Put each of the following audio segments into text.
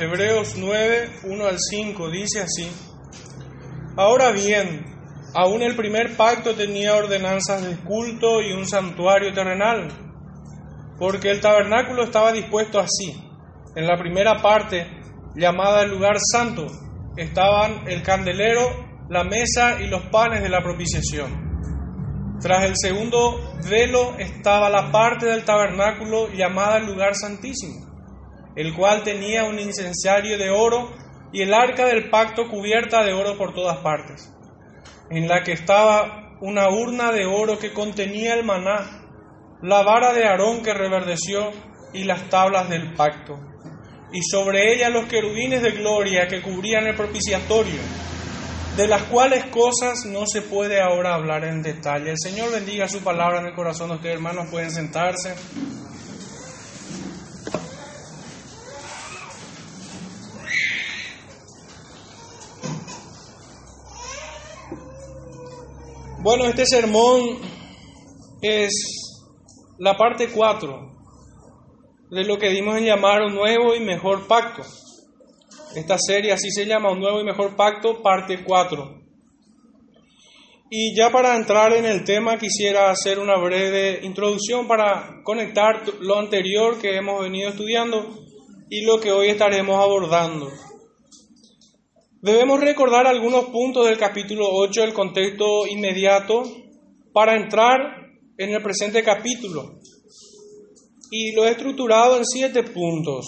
Hebreos 9, 1 al 5 dice así. Ahora bien, aún el primer pacto tenía ordenanzas de culto y un santuario terrenal, porque el tabernáculo estaba dispuesto así. En la primera parte, llamada el lugar santo, estaban el candelero, la mesa y los panes de la propiciación. Tras el segundo velo estaba la parte del tabernáculo llamada el lugar santísimo el cual tenía un incensario de oro y el arca del pacto cubierta de oro por todas partes, en la que estaba una urna de oro que contenía el maná, la vara de Aarón que reverdeció y las tablas del pacto, y sobre ella los querubines de gloria que cubrían el propiciatorio, de las cuales cosas no se puede ahora hablar en detalle. El Señor bendiga su palabra en el corazón de ustedes, hermanos, pueden sentarse. Bueno, este sermón es la parte 4 de lo que dimos en llamar un nuevo y mejor pacto. Esta serie así se llama, un nuevo y mejor pacto, parte 4. Y ya para entrar en el tema quisiera hacer una breve introducción para conectar lo anterior que hemos venido estudiando y lo que hoy estaremos abordando. Debemos recordar algunos puntos del capítulo 8 del contexto inmediato para entrar en el presente capítulo. Y lo he estructurado en siete puntos,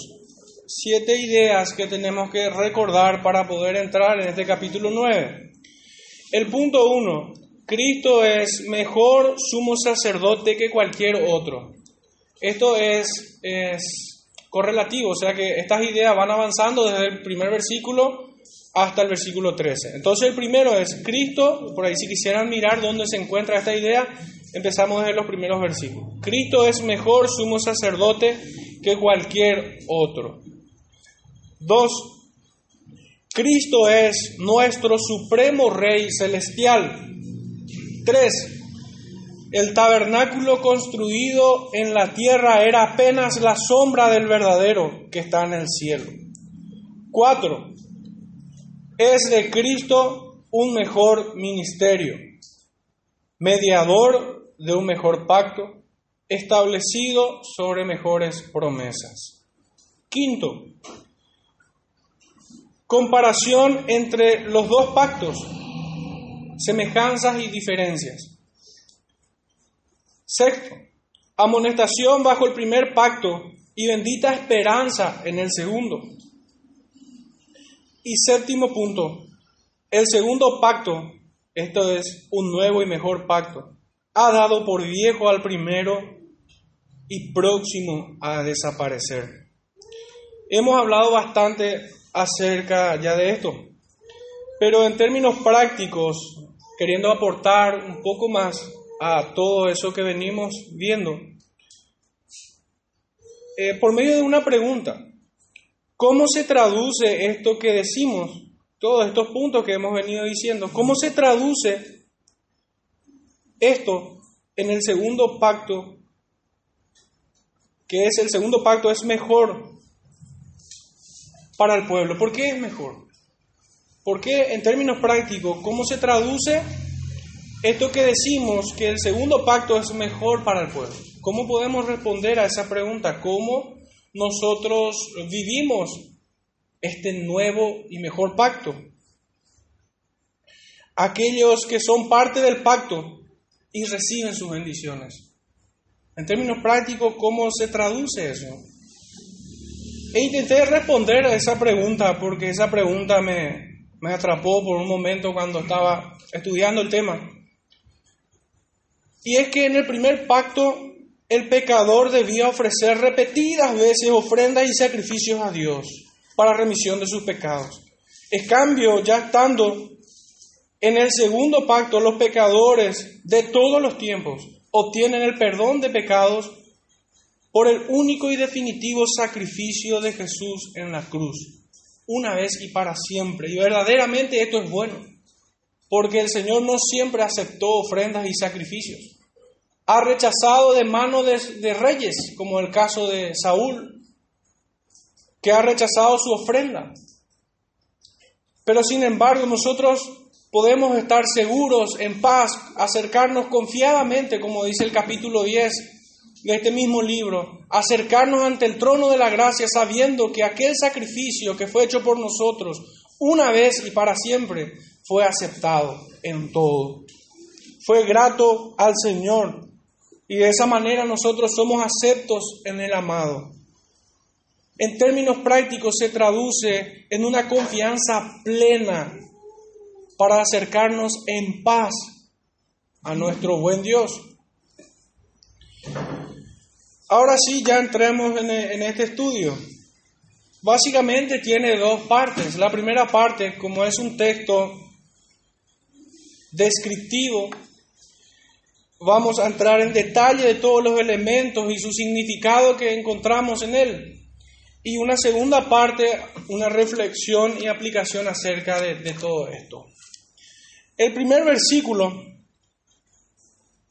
siete ideas que tenemos que recordar para poder entrar en este capítulo 9. El punto 1, Cristo es mejor sumo sacerdote que cualquier otro. Esto es, es correlativo, o sea que estas ideas van avanzando desde el primer versículo hasta el versículo 13. Entonces el primero es Cristo, por ahí si quisieran mirar dónde se encuentra esta idea, empezamos desde los primeros versículos. Cristo es mejor sumo sacerdote que cualquier otro. Dos, Cristo es nuestro supremo Rey celestial. Tres, el tabernáculo construido en la tierra era apenas la sombra del verdadero que está en el cielo. Cuatro, es de Cristo un mejor ministerio, mediador de un mejor pacto, establecido sobre mejores promesas. Quinto, comparación entre los dos pactos, semejanzas y diferencias. Sexto, amonestación bajo el primer pacto y bendita esperanza en el segundo. Y séptimo punto, el segundo pacto, esto es un nuevo y mejor pacto, ha dado por viejo al primero y próximo a desaparecer. Hemos hablado bastante acerca ya de esto, pero en términos prácticos, queriendo aportar un poco más a todo eso que venimos viendo, eh, por medio de una pregunta, ¿Cómo se traduce esto que decimos? Todos estos puntos que hemos venido diciendo. ¿Cómo se traduce esto en el segundo pacto? Que es el segundo pacto, es mejor para el pueblo. ¿Por qué es mejor? Porque en términos prácticos, ¿cómo se traduce esto que decimos que el segundo pacto es mejor para el pueblo? ¿Cómo podemos responder a esa pregunta? ¿Cómo nosotros vivimos este nuevo y mejor pacto. Aquellos que son parte del pacto y reciben sus bendiciones. En términos prácticos, ¿cómo se traduce eso? E intenté responder a esa pregunta porque esa pregunta me, me atrapó por un momento cuando estaba estudiando el tema. Y es que en el primer pacto el pecador debía ofrecer repetidas veces ofrendas y sacrificios a Dios para remisión de sus pecados. En cambio, ya estando en el segundo pacto, los pecadores de todos los tiempos obtienen el perdón de pecados por el único y definitivo sacrificio de Jesús en la cruz, una vez y para siempre. Y verdaderamente esto es bueno, porque el Señor no siempre aceptó ofrendas y sacrificios ha rechazado de mano de, reyes, como el caso de Saúl. que ha rechazado su ofrenda. Pero sin embargo nosotros podemos estar seguros, en paz, acercarnos confiadamente, como dice el capítulo 10 de este mismo libro, acercarnos ante el trono de la gracia sabiendo que aquel sacrificio que fue hecho por nosotros una vez y para siempre fue aceptado en todo. Fue grato al Señor y de esa manera nosotros somos aceptos en el amado. En términos prácticos se traduce en una confianza plena para acercarnos en paz a nuestro buen Dios. Ahora sí, ya entremos en, este estudio. Básicamente tiene dos partes. La primera parte, como es un texto descriptivo, vamos a entrar en detalle de todos los elementos y su significado que encontramos en él. Y una segunda parte, una reflexión y aplicación acerca de, todo esto. El primer versículo,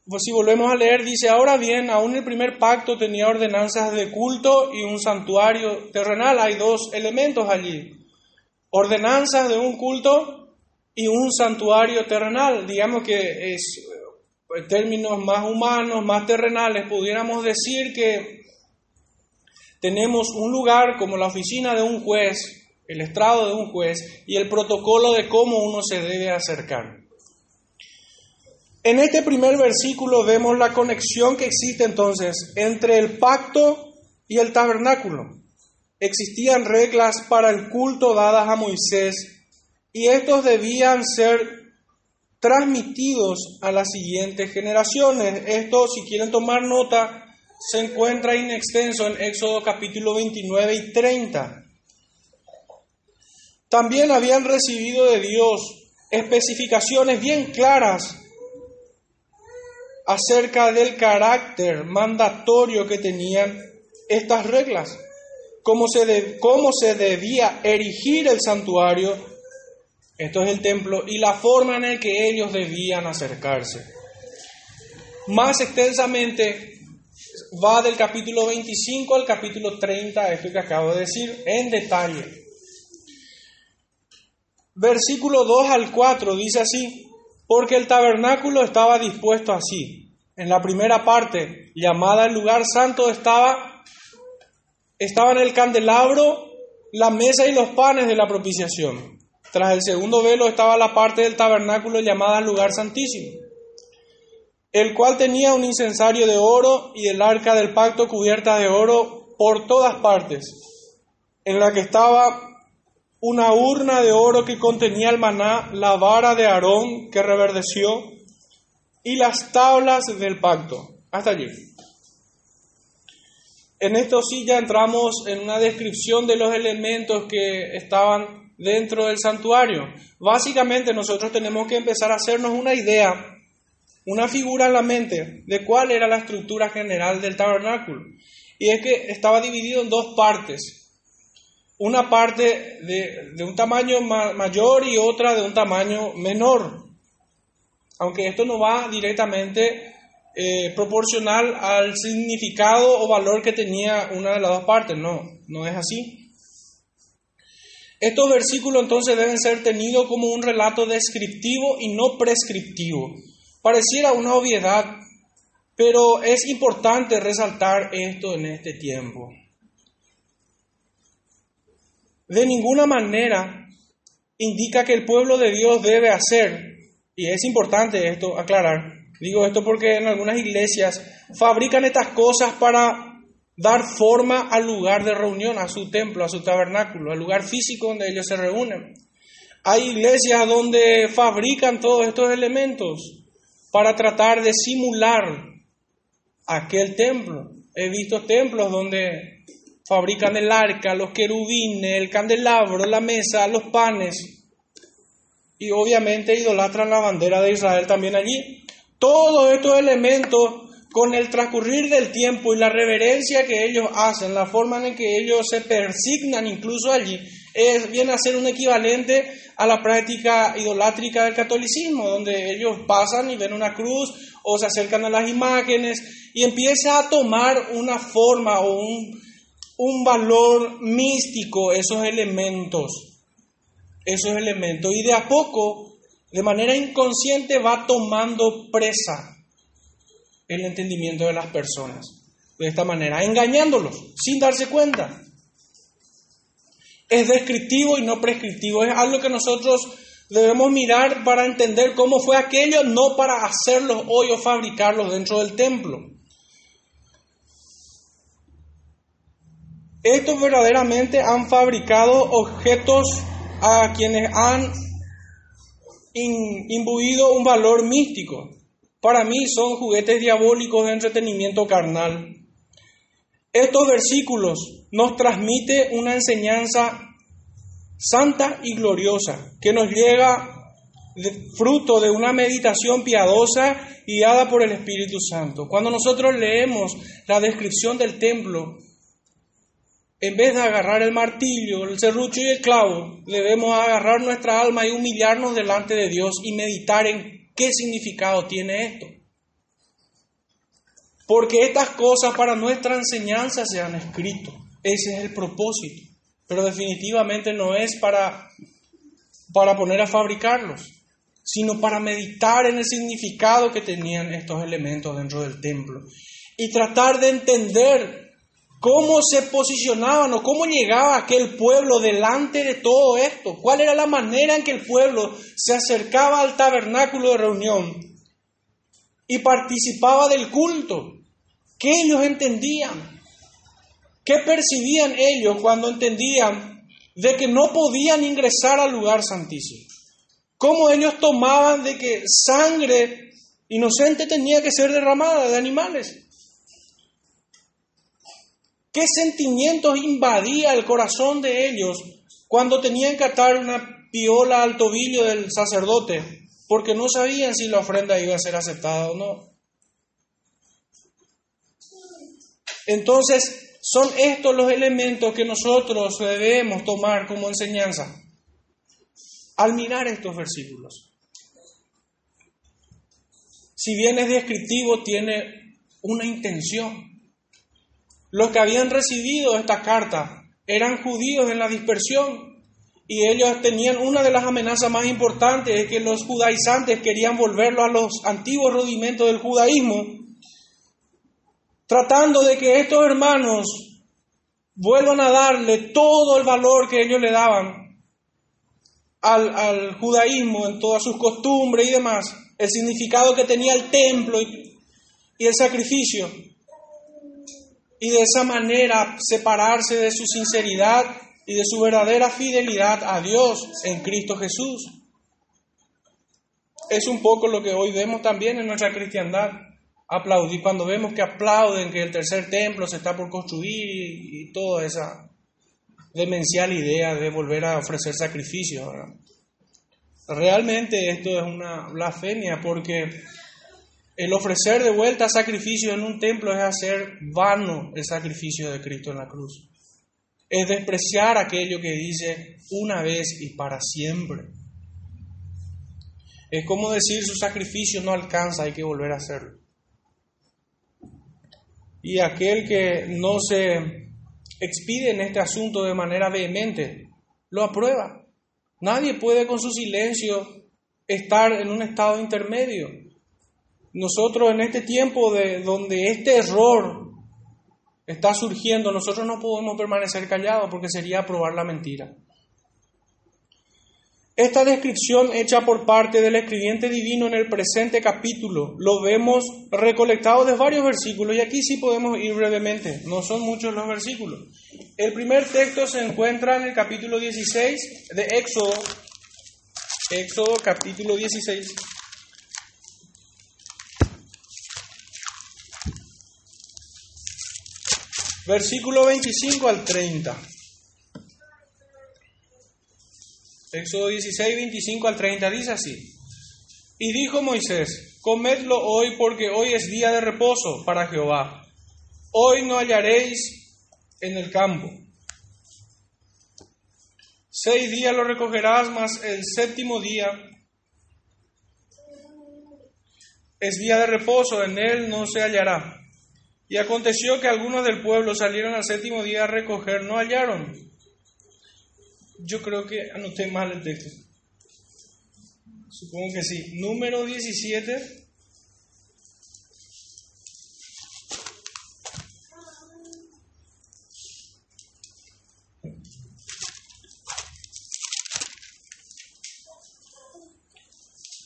pues si volvemos a leer, dice, ahora bien, aún el primer pacto tenía ordenanzas de culto y un santuario terrenal. Hay dos elementos allí. Ordenanzas de un culto y un santuario terrenal. Digamos que es, en términos más humanos, más terrenales, pudiéramos decir que tenemos un lugar como la oficina de un juez el estrado de un juez y el protocolo de cómo uno se debe acercar. En este primer versículo vemos la conexión que existe entonces entre el pacto y el tabernáculo. Existían reglas para el culto dadas a Moisés y estos debían ser transmitidos a las siguientes generaciones. Esto, si quieren tomar nota, se encuentra en extenso en Éxodo capítulo 29 y 30. También habían recibido de Dios especificaciones bien claras acerca del carácter mandatorio que tenían estas reglas, cómo se, cómo se debía erigir el santuario, esto es el templo, y la forma en la que ellos debían acercarse. Más extensamente va del capítulo 25 al capítulo 30, esto que acabo de decir, en detalle. Versículo 2 al 4 dice así, porque el tabernáculo estaba dispuesto así. En la primera parte, llamada el lugar santo, estaba, estaban el candelabro, la mesa y los panes de la propiciación. Tras el segundo velo estaba la parte del tabernáculo llamada lugar santísimo, el cual tenía un incensario de oro y el arca del pacto cubierta de oro por todas partes, en la que estaba una urna de oro que contenía el maná, la vara de Aarón que reverdeció y las tablas del pacto. Hasta allí. En esto sí ya entramos en una descripción de los elementos que estaban dentro del santuario. Básicamente nosotros tenemos que empezar a hacernos una idea, una figura en la mente de cuál era la estructura general del tabernáculo. Y es que estaba dividido en dos partes una parte de, un tamaño mayor y otra de un tamaño menor. Aunque esto no va directamente eh, proporcional al significado o valor que tenía una de las dos partes, no, no es así. Estos versículos entonces deben ser tenidos como un relato descriptivo y no prescriptivo. Pareciera una obviedad, pero es importante resaltar esto en este tiempo de ninguna manera indica que el pueblo de Dios debe hacer, y es importante esto aclarar, digo esto porque en algunas iglesias fabrican estas cosas para dar forma al lugar de reunión, a su templo, a su tabernáculo, al lugar físico donde ellos se reúnen. Hay iglesias donde fabrican todos estos elementos para tratar de simular aquel templo. He visto templos donde fabrican el arca, los querubines, el candelabro, la mesa, los panes. Y obviamente idolatran la bandera de Israel también allí. Todos estos elementos, con el transcurrir del tiempo y la reverencia que ellos hacen, la forma en que ellos se persignan incluso allí, es, viene a ser un equivalente a la práctica idolátrica del catolicismo, donde ellos pasan y ven una cruz o se acercan a las imágenes y empieza a tomar una forma o un, un valor místico esos elementos, esos elementos, y de a poco, de manera inconsciente, va tomando presa el entendimiento de las personas. De esta manera, engañándolos, sin darse cuenta. Es descriptivo y no prescriptivo, es algo que nosotros debemos mirar para entender cómo fue aquello, no para hacerlos hoy o fabricarlos dentro del templo. Estos verdaderamente han fabricado objetos a quienes han imbuido un valor místico. Para mí son juguetes diabólicos de entretenimiento carnal. Estos versículos nos transmiten una enseñanza santa y gloriosa que nos llega fruto de una meditación piadosa guiada por el Espíritu Santo. Cuando nosotros leemos la descripción del templo, en vez de agarrar el martillo, el serrucho y el clavo, debemos agarrar nuestra alma y humillarnos delante de Dios y meditar en qué significado tiene esto. Porque estas cosas para nuestra enseñanza se han escrito. Ese es el propósito. Pero definitivamente no es para, para poner a fabricarlos, sino para meditar en el significado que tenían estos elementos dentro del templo. Y tratar de entender cómo se posicionaban o cómo llegaba aquel pueblo delante de todo esto, cuál era la manera en que el pueblo se acercaba al tabernáculo de reunión y participaba del culto, qué ellos entendían, qué percibían ellos cuando entendían de que no podían ingresar al lugar santísimo, cómo ellos tomaban de que sangre inocente tenía que ser derramada de animales. ¿Qué sentimientos invadía el corazón de ellos cuando tenían que atar una piola al tobillo del sacerdote? Porque no sabían si la ofrenda iba a ser aceptada o no. Entonces, son estos los elementos que nosotros debemos tomar como enseñanza al mirar estos versículos. Si bien es descriptivo, tiene una intención. Los que habían recibido esta carta eran judíos en la dispersión y ellos tenían una de las amenazas más importantes, es que los judaizantes querían volverlo a los antiguos rudimentos del judaísmo, tratando de que estos hermanos vuelvan a darle todo el valor que ellos le daban al, judaísmo en todas sus costumbres y demás, el significado que tenía el templo y el sacrificio y de esa manera separarse de su sinceridad y de su verdadera fidelidad a Dios en Cristo Jesús. Es un poco lo que hoy vemos también en nuestra cristiandad. Aplaudir cuando vemos que aplauden que el tercer templo se está por construir y, toda esa demencial idea de volver a ofrecer sacrificios. Realmente esto es una blasfemia porque el ofrecer de vuelta sacrificio en un templo es hacer vano el sacrificio de Cristo en la cruz. Es despreciar aquello que dice una vez y para siempre. Es como decir su sacrificio no alcanza, hay que volver a hacerlo. Y aquel que no se expide en este asunto de manera vehemente, lo aprueba. Nadie puede con su silencio estar en un estado intermedio. Nosotros en este tiempo de donde este error está surgiendo, nosotros no podemos permanecer callados porque sería probar la mentira. Esta descripción hecha por parte del escribiente divino en el presente capítulo lo vemos recolectado de varios versículos y aquí sí podemos ir brevemente, no son muchos los versículos. El primer texto se encuentra en el capítulo 16 de Éxodo, Éxodo capítulo 16. Versículo 25 al 30. Éxodo 16, 25 al 30 dice así. Y dijo Moisés, comedlo hoy porque hoy es día de reposo para Jehová. Hoy no hallaréis en el campo. Seis días lo recogerás, mas el séptimo día es día de reposo, en él no se hallará Y aconteció que algunos del pueblo salieron al séptimo día a recoger, no hallaron. Yo creo que anoté mal el texto. Supongo que sí. Número 17.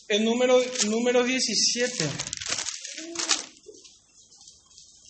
El número, número 17.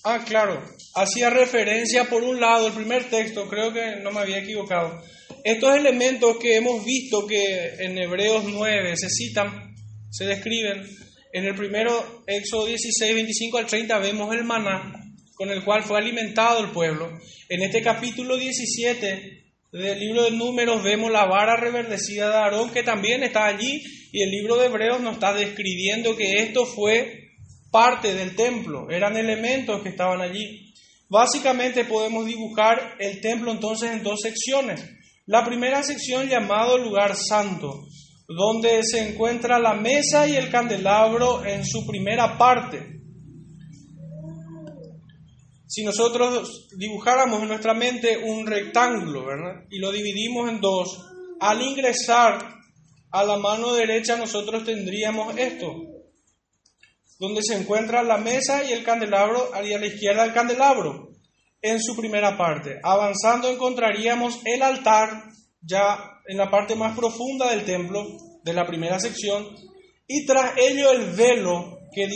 Ah, claro. Hacía referencia por un lado, el primer texto, creo que no me había equivocado. Estos elementos que hemos visto que en Hebreos 9 se citan, se describen, en el primero, Éxodo 16, 25 al 30, vemos el maná con el cual fue alimentado el pueblo. En este capítulo 17 del libro de Números vemos la vara reverdecida de Aarón que también está allí y el libro de Hebreos nos está describiendo que esto fue parte del templo, eran elementos que estaban allí. Básicamente podemos dibujar el templo entonces en dos secciones. La primera sección llamado lugar santo, donde se encuentra la mesa y el candelabro en su primera parte. Si nosotros dibujáramos en nuestra mente un rectángulo, ¿verdad? Y lo dividimos en dos, al ingresar a la mano derecha nosotros tendríamos esto, donde se encuentra la mesa y el candelabro, y a la izquierda el candelabro, en su primera parte. Avanzando encontraríamos el altar, ya en la parte más profunda del templo, de la primera sección, y tras ello el velo que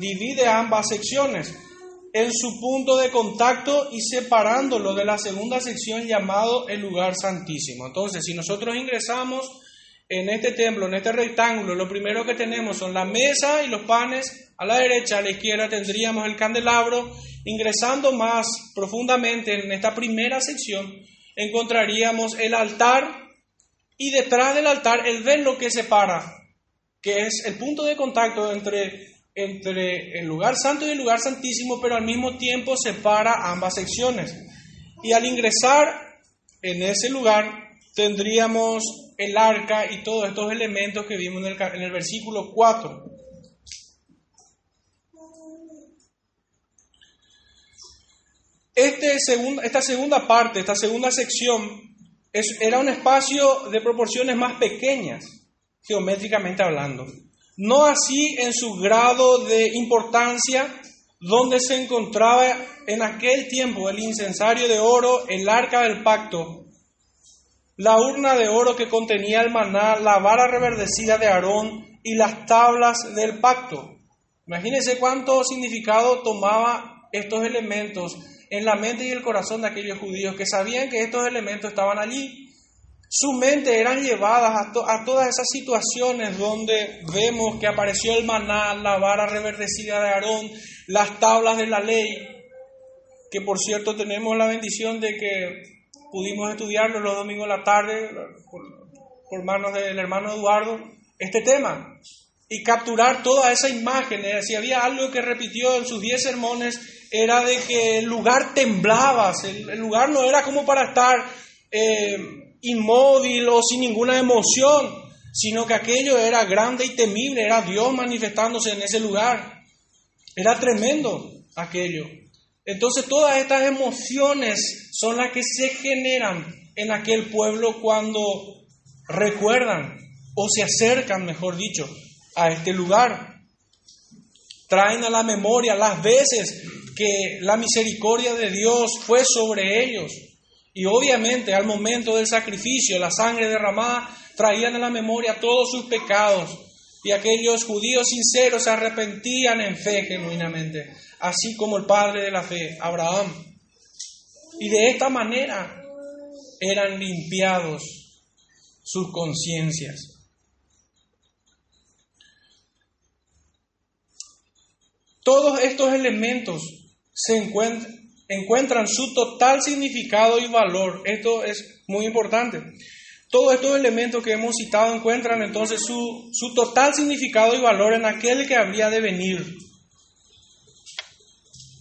divide ambas secciones en su punto de contacto y separándolo de la segunda sección llamado el lugar santísimo. Entonces, si nosotros ingresamos en este templo, en este rectángulo, lo primero que tenemos son la mesa y los panes. A la derecha, a la izquierda tendríamos el candelabro. Ingresando más profundamente en esta primera sección, encontraríamos el altar y detrás del altar el velo que separa, que es el punto de contacto entre entre el lugar santo y el lugar santísimo, pero al mismo tiempo separa ambas secciones. Y al ingresar en ese lugar tendríamos el arca y todos estos elementos que vimos en el, en el versículo 4. Este esta segunda parte, esta segunda sección, era un espacio de proporciones más pequeñas, geométricamente hablando no así en su grado de importancia donde se encontraba en aquel tiempo el incensario de oro, el arca del pacto, la urna de oro que contenía el maná, la vara reverdecida de Aarón y las tablas del pacto. Imagínense cuánto significado tomaba estos elementos en la mente y el corazón de aquellos judíos que sabían que estos elementos estaban allí su mente eran llevadas a, todas esas situaciones donde vemos que apareció el maná, la vara reverdecida de Aarón, las tablas de la ley, que por cierto tenemos la bendición de que pudimos estudiarlo los domingos en la tarde por, manos del hermano Eduardo, este tema, y capturar toda esa imagen. Si había algo que repitió en sus diez sermones, era de que el lugar temblaba, el, lugar no era como para estar... Eh, inmóvil o sin ninguna emoción, sino que aquello era grande y temible, era Dios manifestándose en ese lugar. Era tremendo aquello. Entonces todas estas emociones son las que se generan en aquel pueblo cuando recuerdan o se acercan, mejor dicho, a este lugar. Traen a la memoria las veces que la misericordia de Dios fue sobre ellos, y obviamente al momento del sacrificio, la sangre derramada, traían a la memoria todos sus pecados. Y aquellos judíos sinceros se arrepentían en fe genuinamente, así como el padre de la fe, Abraham. Y de esta manera eran limpiados sus conciencias. Todos estos elementos se encuentran encuentran su total significado y valor. Esto es muy importante. Todos estos elementos que hemos citado encuentran entonces su, su total significado y valor en aquel que habría de venir.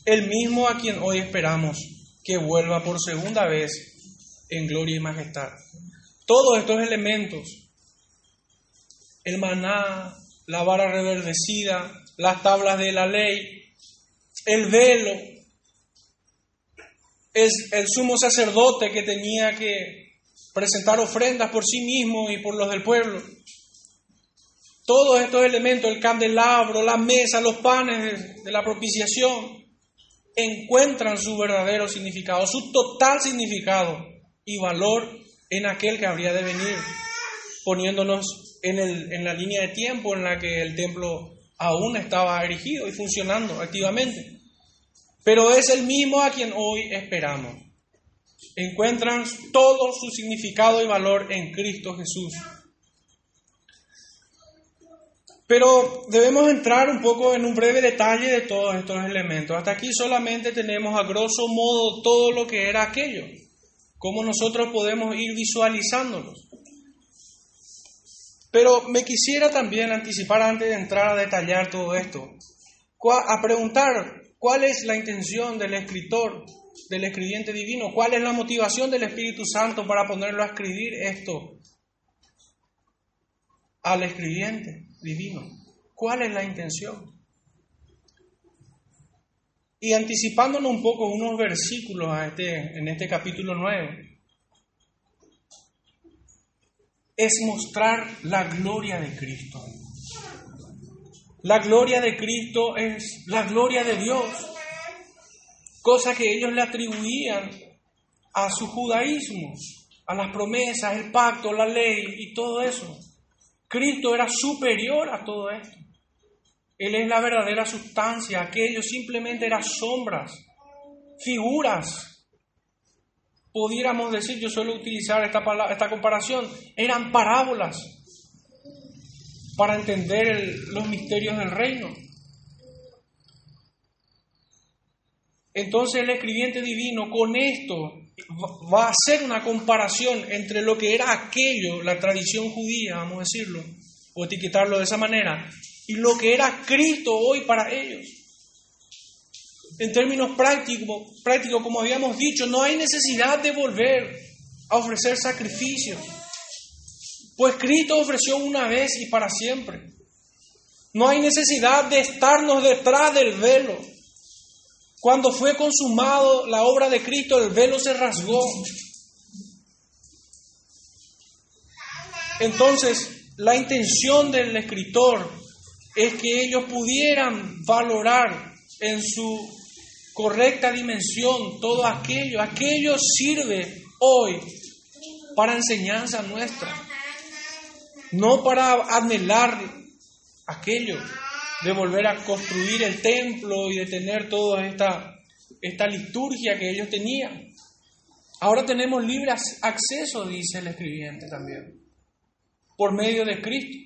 El mismo a quien hoy esperamos que vuelva por segunda vez en gloria y majestad. Todos estos elementos, el maná, la vara reverdecida, las tablas de la ley, el velo, es el sumo sacerdote que tenía que presentar ofrendas por sí mismo y por los del pueblo. Todos estos elementos, el candelabro, la mesa, los panes de la propiciación, encuentran su verdadero significado, su total significado y valor en aquel que habría de venir, poniéndonos en, el, en la línea de tiempo en la que el templo aún estaba erigido y funcionando activamente. Pero es el mismo a quien hoy esperamos. Encuentran todo su significado y valor en Cristo Jesús. Pero debemos entrar un poco en un breve detalle de todos estos elementos. Hasta aquí solamente tenemos a grosso modo todo lo que era aquello, cómo nosotros podemos ir visualizándolos. Pero me quisiera también anticipar antes de entrar a detallar todo esto, a preguntar cuál es la intención del escritor, del escribiente divino, cuál es la motivación del Espíritu Santo para ponerlo a escribir esto al escribiente divino. ¿Cuál es la intención? Y anticipándonos un poco unos versículos a este, en este capítulo 9, es mostrar la gloria de Cristo. La gloria de Cristo es la gloria de Dios, cosa que ellos le atribuían a su judaísmo, a las promesas, el pacto, la ley y todo eso. Cristo era superior a todo esto. Él es la verdadera sustancia, aquello simplemente eran sombras, figuras. Pudiéramos decir, yo suelo utilizar esta, esta comparación, eran parábolas para entender los misterios del reino. Entonces el escribiente divino con esto va a hacer una comparación entre lo que era aquello, la tradición judía, vamos a decirlo, o etiquetarlo de esa manera, y lo que era Cristo hoy para ellos. En términos prácticos, prácticos, como habíamos dicho, no hay necesidad de volver a ofrecer sacrificios, pues Cristo ofreció una vez y para siempre. No hay necesidad de estarnos detrás del velo cuando fue consumado la obra de Cristo, el velo se rasgó. Entonces, la intención del escritor es que ellos pudieran valorar en su correcta dimensión todo aquello. Aquello sirve hoy para enseñanza nuestra, no para anhelar aquello de volver a construir el templo y de tener toda esta, esta liturgia que ellos tenían. Ahora tenemos libre acceso, dice el escribiente también, por medio de Cristo.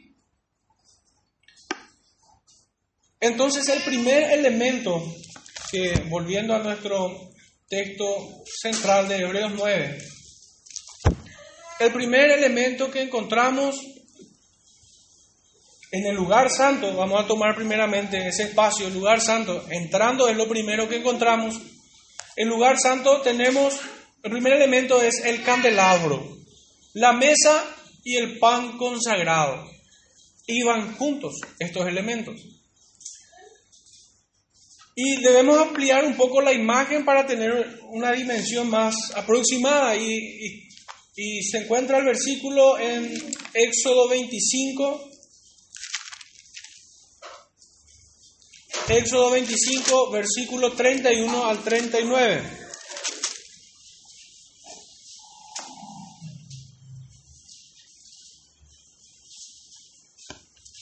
Entonces el primer elemento que, volviendo a nuestro texto central de Hebreos 9, el primer elemento que encontramos en el lugar santo, vamos a tomar primeramente ese espacio, el lugar santo, entrando es lo primero que encontramos. El lugar santo tenemos, el primer elemento es el candelabro, la mesa y el pan consagrado. Iban juntos estos elementos. Y debemos ampliar un poco la imagen para tener una dimensión más aproximada. Y, y se encuentra el versículo en Éxodo 25, Éxodo 25, versículo 31 al 39.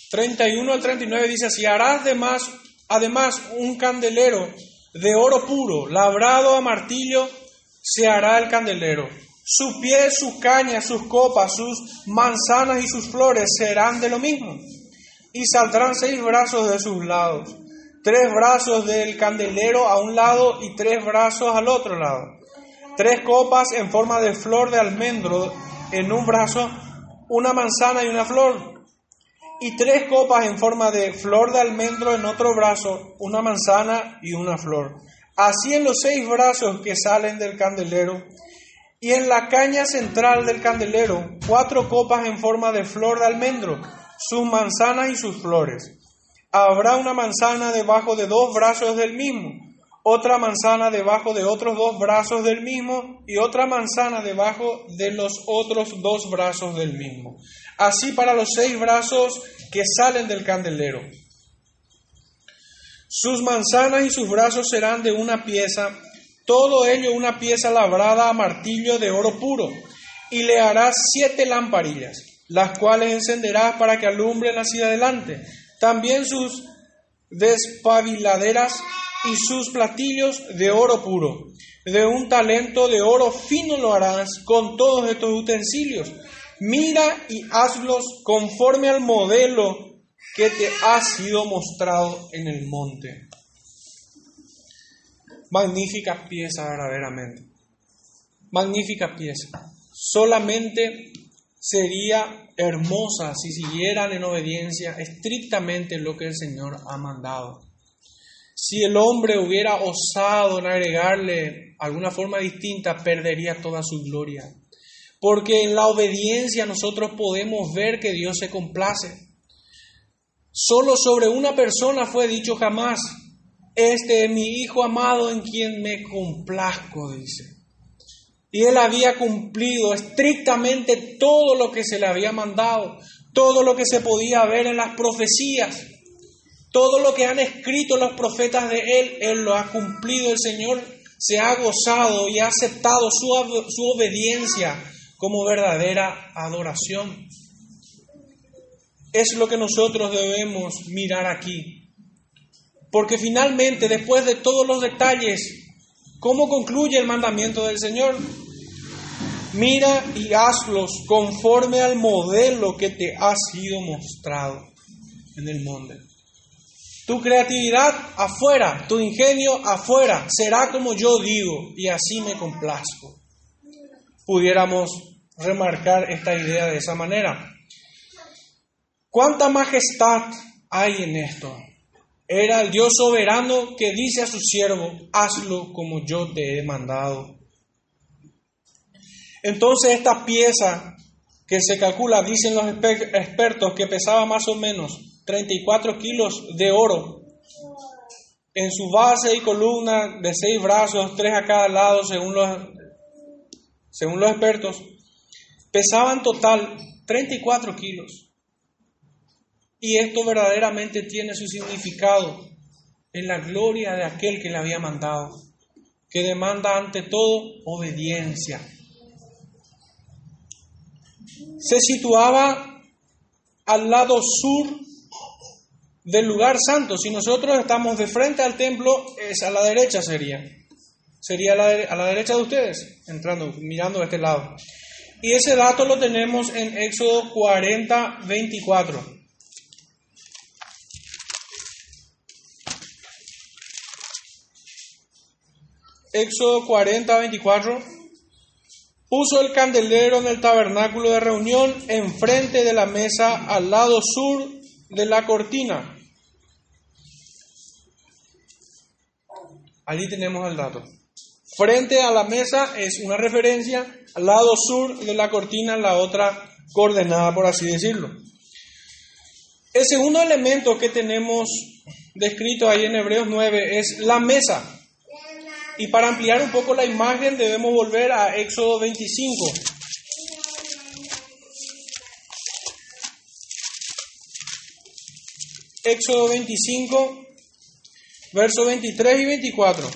...31 al 39 dice así... ...harás además, además un candelero de oro puro... ...labrado a martillo se hará el candelero... ...su pie, sus cañas, sus copas, sus manzanas y sus flores serán de lo mismo... ...y saldrán seis brazos de sus lados tres brazos del candelero a un lado y tres brazos al otro lado. Tres copas en forma de flor de almendro en un brazo, una manzana y una flor. Y tres copas en forma de flor de almendro en otro brazo, una manzana y una flor. Así en los seis brazos que salen del candelero. Y en la caña central del candelero, cuatro copas en forma de flor de almendro, sus manzanas y sus flores habrá una manzana debajo de dos brazos del mismo, otra manzana debajo de otros dos brazos del mismo y otra manzana debajo de los otros dos brazos del mismo. Así para los seis brazos que salen del candelero. Sus manzanas y sus brazos serán de una pieza, todo ello una pieza labrada a martillo de oro puro, y le harás siete lamparillas, las cuales encenderás para que alumbren hacia adelante. También sus despabiladeras y sus platillos de oro puro. De un talento de oro fino lo harás con todos estos utensilios. Mira y hazlos conforme al modelo que te ha sido mostrado en el monte. Magnífica pieza verdaderamente. Magnífica pieza. Solamente sería hermosa si siguieran en obediencia estrictamente lo que el Señor ha mandado. Si el hombre hubiera osado en agregarle alguna forma distinta, perdería toda su gloria. Porque en la obediencia nosotros podemos ver que Dios se complace. Solo sobre una persona fue dicho jamás, este es mi Hijo amado en quien me complazco, dice. Y él había cumplido estrictamente todo lo que se le había mandado, todo lo que se podía ver en las profecías, todo lo que han escrito los profetas de él, él lo ha cumplido. El Señor se ha gozado y ha aceptado su, su obediencia como verdadera adoración. Es lo que nosotros debemos mirar aquí. Porque finalmente, después de todos los detalles, ¿cómo concluye el mandamiento del Señor? Mira y hazlos conforme al modelo que te ha sido mostrado en el monte. Tu creatividad afuera, tu ingenio afuera, será como yo digo y así me complazco. Pudiéramos remarcar esta idea de esa manera. ¿Cuánta majestad hay en esto? Era el Dios soberano que dice a su siervo, hazlo como yo te he mandado. Entonces esta pieza que se calcula, dicen los expertos, que pesaba más o menos 34 kilos de oro, en su base y columna de seis brazos, tres a cada lado, según los, según los expertos, pesaba en total 34 kilos. Y esto verdaderamente tiene su significado en la gloria de aquel que le había mandado, que demanda ante todo obediencia. Se situaba al lado sur del lugar santo. Si nosotros estamos de frente al templo, es a la derecha sería. Sería a la, derecha de ustedes, entrando, mirando a este lado. Y ese dato lo tenemos en Éxodo 40, 24. Éxodo 40, 24, puso el candelero en el tabernáculo de reunión enfrente de la mesa al lado sur de la cortina. Allí tenemos el dato. Frente a la mesa es una referencia, al lado sur de la cortina la otra coordenada, por así decirlo. El segundo elemento que tenemos descrito ahí en Hebreos 9 es la mesa. Y para ampliar un poco la imagen debemos volver a Éxodo 25. Éxodo 25, versos 23 y 24.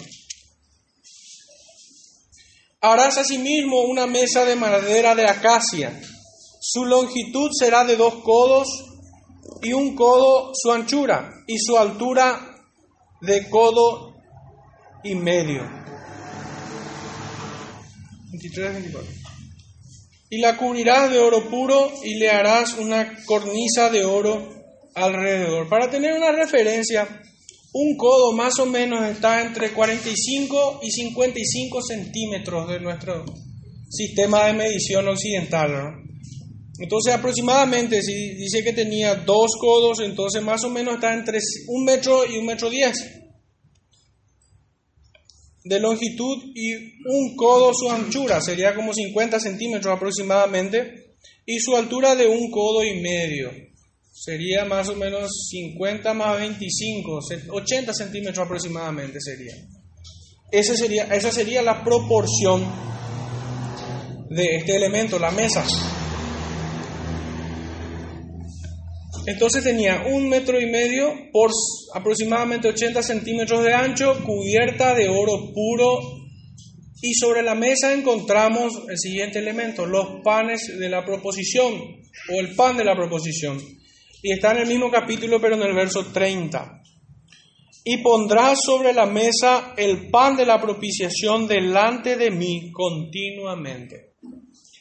Harás asimismo una mesa de madera de acacia. Su longitud será de dos codos y un codo su anchura y su altura de codo y medio. 23, 24. Y la cubrirás de oro puro y le harás una cornisa de oro alrededor. Para tener una referencia, un codo más o menos está entre 45 y 55 centímetros de nuestro sistema de medición occidental. Entonces aproximadamente, si dice que tenía dos codos, entonces más o menos está entre un metro y un metro diez de longitud y un codo su anchura, sería como 50 centímetros aproximadamente, y su altura de un codo y medio, sería más o menos 50 más 25, 80 centímetros aproximadamente sería. Esa sería, esa sería la proporción de este elemento, la mesa. Entonces tenía un metro y medio por aproximadamente 80 centímetros de ancho, cubierta de oro puro. Y sobre la mesa encontramos el siguiente elemento, los panes de la proposición, o el pan de la proposición. Y está en el mismo capítulo, pero en el verso 30. Y pondrás sobre la mesa el pan de la propiciación delante de mí continuamente.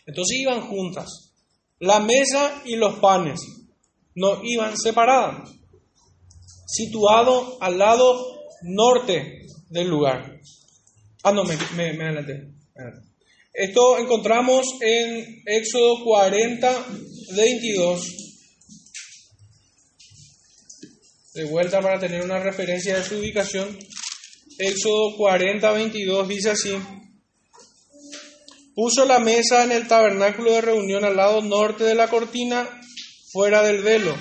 Entonces iban juntas, la mesa y los panes no iban separadas, situado al lado norte del lugar. Ah, no, me, adelanté. Esto encontramos en Éxodo 40, 22. De vuelta para tener una referencia de su ubicación. Éxodo 40, 22 dice así. Puso la mesa en el tabernáculo de reunión al lado norte de la cortina fuera del velo,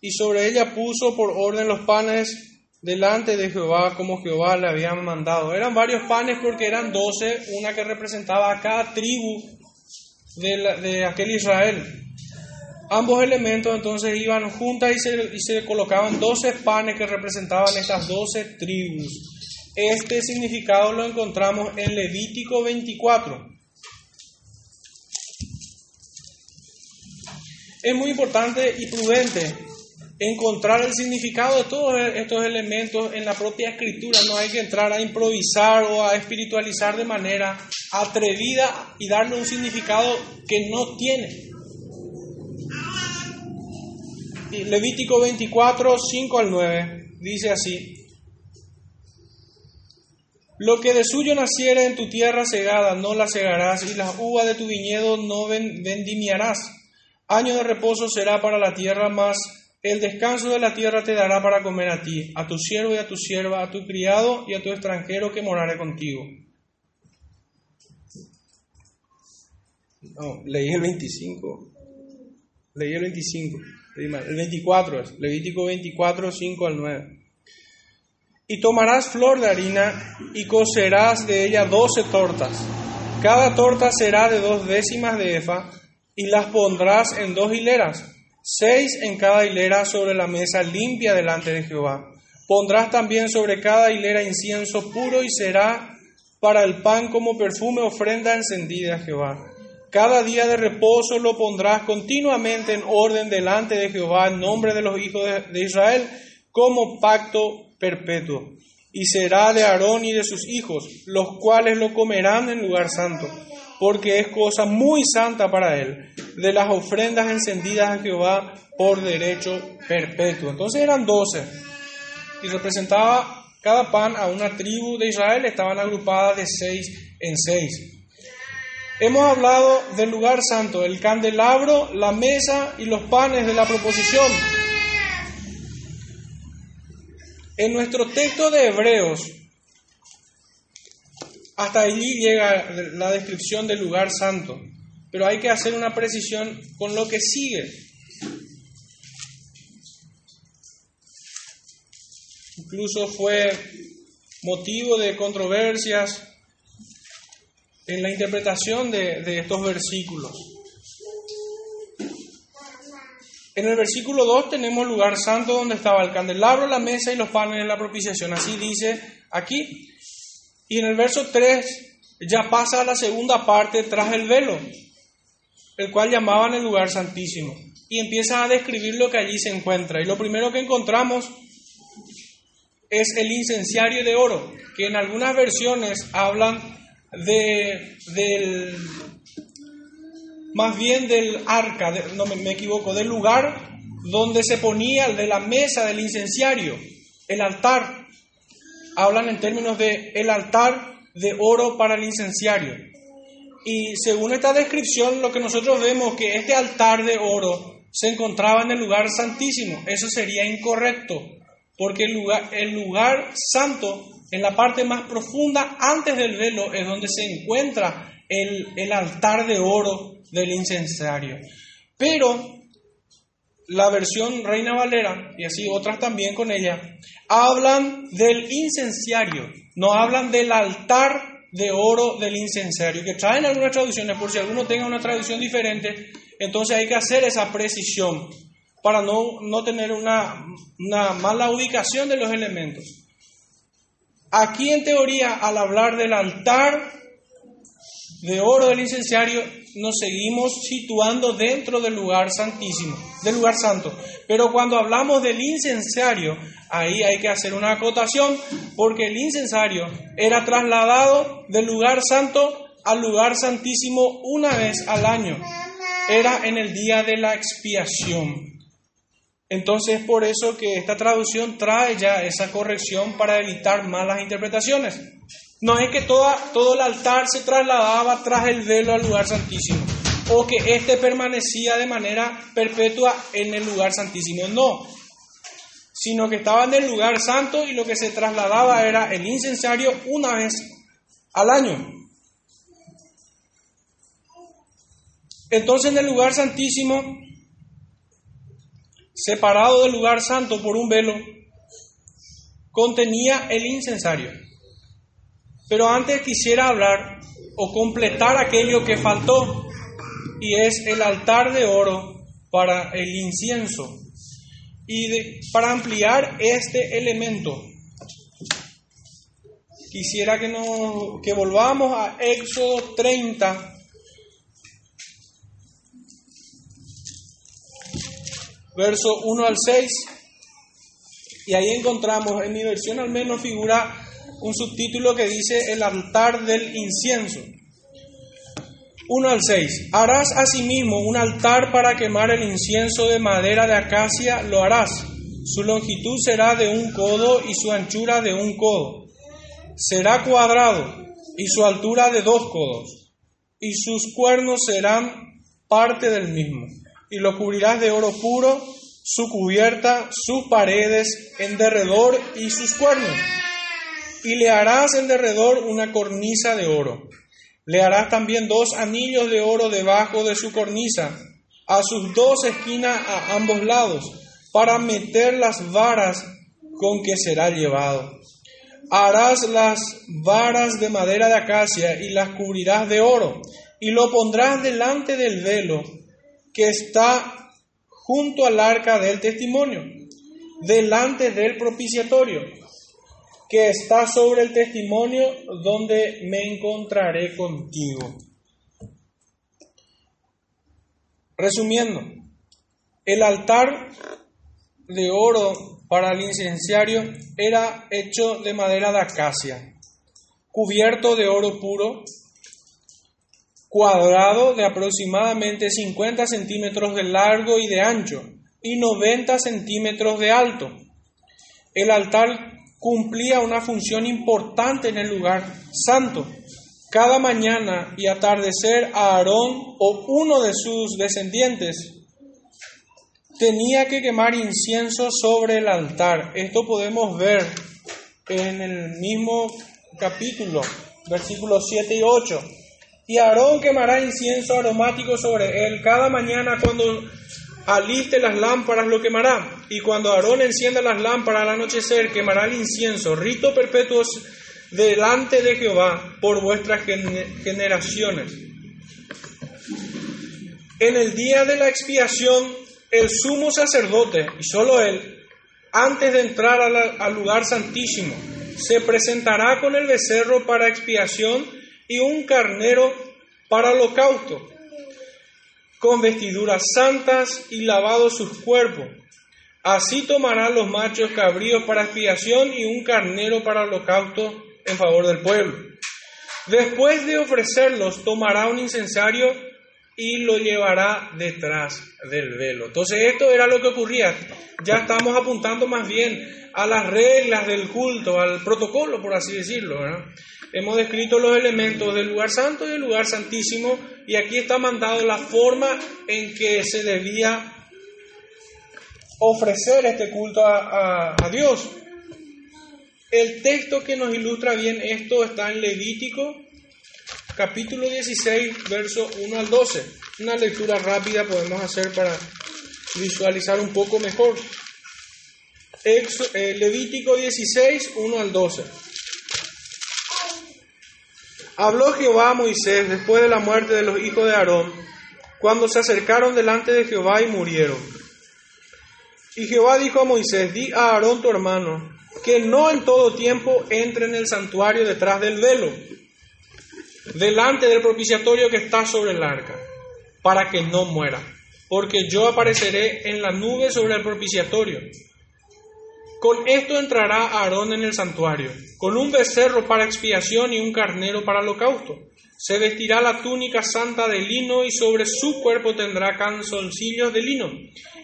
y sobre ella puso por orden los panes delante de Jehová como Jehová le había mandado. Eran varios panes porque eran doce, una que representaba a cada tribu de, aquel Israel. Ambos elementos entonces iban juntas y se, y se colocaban doce panes que representaban estas doce tribus. Este significado lo encontramos en Levítico 24. Es muy importante y prudente encontrar el significado de todos estos elementos en la propia escritura. No hay que entrar a improvisar o a espiritualizar de manera atrevida y darle un significado que no tiene. Levítico 24, 5 al 9 dice así. Lo que de suyo naciera en tu tierra cegada, no la cegarás, y las uvas de tu viñedo no vendimiarás Año de reposo será para la tierra, más el descanso de la tierra te dará para comer a ti, a tu siervo y a tu sierva, a tu criado y a tu extranjero que morare contigo. No, leí el 25. Leí el 25. El 24 es. Levítico 24, 5 al 9. Y tomarás flor de harina y cocerás de ella doce tortas. Cada torta será de dos décimas de efa y las pondrás en dos hileras, seis en cada hilera sobre la mesa limpia delante de Jehová. Pondrás también sobre cada hilera incienso puro y será para el pan como perfume ofrenda encendida a Jehová. Cada día de reposo lo pondrás continuamente en orden delante de Jehová en nombre de los hijos de Israel como pacto perpetuo. Y será de Aarón y de sus hijos, los cuales lo comerán en lugar santo porque es cosa muy santa para él, de las ofrendas encendidas a Jehová por derecho perpetuo. Entonces eran doce y representaba cada pan a una tribu de Israel, estaban agrupadas de seis en seis. Hemos hablado del lugar santo, el candelabro, la mesa y los panes de la proposición. En nuestro texto de Hebreos, hasta allí llega la descripción del lugar santo, pero hay que hacer una precisión con lo que sigue. Incluso fue motivo de controversias en la interpretación de, estos versículos. En el versículo 2 tenemos lugar santo donde estaba el candelabro, la mesa y los panes de la propiciación. Así dice aquí. Y en el verso 3 ya pasa a la segunda parte tras el velo, el cual llamaban el lugar santísimo. Y empieza a describir lo que allí se encuentra. Y lo primero que encontramos es el incenciario de oro, que en algunas versiones hablan de, del, más bien del arca, no me, me equivoco, del lugar donde se ponía, de la mesa del incenciario, el altar hablan en términos de el altar de oro para el incenciario. Y según esta descripción, lo que nosotros vemos que este altar de oro se encontraba en el lugar santísimo. Eso sería incorrecto, porque el lugar, el lugar santo, en la parte más profunda, antes del velo, es donde se encuentra el, el altar de oro del incenciario. Pero la versión Reina Valera, y así otras también con ella, hablan del incenciario, no hablan del altar de oro del incensario, que traen algunas traducciones, por si alguno tenga una traducción diferente, entonces hay que hacer esa precisión para no, no tener una, una mala ubicación de los elementos. Aquí en teoría, al hablar del altar de oro del incensario, nos seguimos situando dentro del lugar santísimo, del lugar santo. Pero cuando hablamos del incensario, ahí hay que hacer una acotación, porque el incensario era trasladado del lugar santo al lugar santísimo una vez al año. Era en el día de la expiación. Entonces por eso que esta traducción trae ya esa corrección para evitar malas interpretaciones. No es que toda, todo el altar se trasladaba tras el velo al lugar santísimo o que éste permanecía de manera perpetua en el lugar santísimo. No, sino que estaba en el lugar santo y lo que se trasladaba era el incensario una vez al año. Entonces en el lugar santísimo, separado del lugar santo por un velo, contenía el incensario. Pero antes quisiera hablar o completar aquello que faltó, y es el altar de oro para el incienso. Y para ampliar este elemento, quisiera que, nos, que volvamos a Éxodo 30, verso 1 al 6, y ahí encontramos, en mi versión al menos figura un subtítulo que dice el altar del incienso. 1 al 6. Harás asimismo un altar para quemar el incienso de madera de acacia, lo harás. Su longitud será de un codo y su anchura de un codo. Será cuadrado y su altura de dos codos. Y sus cuernos serán parte del mismo. Y lo cubrirás de oro puro, su cubierta, sus paredes en derredor y sus cuernos y le harás en derredor una cornisa de oro. Le harás también dos anillos de oro debajo de su cornisa, a sus dos esquinas a ambos lados, para meter las varas con que será llevado. Harás las varas de madera de acacia y las cubrirás de oro, y lo pondrás delante del velo que está junto al arca del testimonio, delante del propiciatorio que está sobre el testimonio donde me encontraré contigo. Resumiendo, el altar de oro para el incenciario era hecho de madera de acacia, cubierto de oro puro, cuadrado de aproximadamente 50 centímetros de largo y de ancho y 90 centímetros de alto. El altar cumplía una función importante en el lugar santo. Cada mañana y atardecer Aarón o uno de sus descendientes tenía que quemar incienso sobre el altar. Esto podemos ver en el mismo capítulo, versículos 7 y 8. Y Aarón quemará incienso aromático sobre él cada mañana cuando aliste las lámparas lo quemará, y cuando Aarón encienda las lámparas al anochecer, quemará el incienso, rito perpetuo delante de Jehová por vuestras generaciones. En el día de la expiación, el sumo sacerdote, y solo él, antes de entrar al lugar santísimo, se presentará con el becerro para expiación y un carnero para holocausto con vestiduras santas y lavados sus cuerpos. Así tomarán los machos cabríos para expiación y un carnero para holocausto en favor del pueblo. Después de ofrecerlos, tomará un incensario y lo llevará detrás del velo. Entonces esto era lo que ocurría. Ya estamos apuntando más bien a las reglas del culto, al protocolo, por así decirlo. Hemos descrito los elementos del lugar santo y del lugar santísimo y aquí está mandado la forma en que se debía ofrecer este culto a, Dios. El texto que nos ilustra bien esto está en Levítico capítulo 16, verso 1 al 12. Una lectura rápida podemos hacer para visualizar un poco mejor. Eh, Levítico 16, 1 al 12. Habló Jehová a Moisés después de la muerte de los hijos de Aarón, cuando se acercaron delante de Jehová y murieron. Y Jehová dijo a Moisés, di a Aarón tu hermano, que no en todo tiempo entre en el santuario detrás del velo, delante del propiciatorio que está sobre el arca, para que no muera, porque yo apareceré en la nube sobre el propiciatorio. Con esto entrará Aarón en el santuario, con un becerro para expiación y un carnero para holocausto. Se vestirá la túnica santa de lino y sobre su cuerpo tendrá canzoncillos de lino,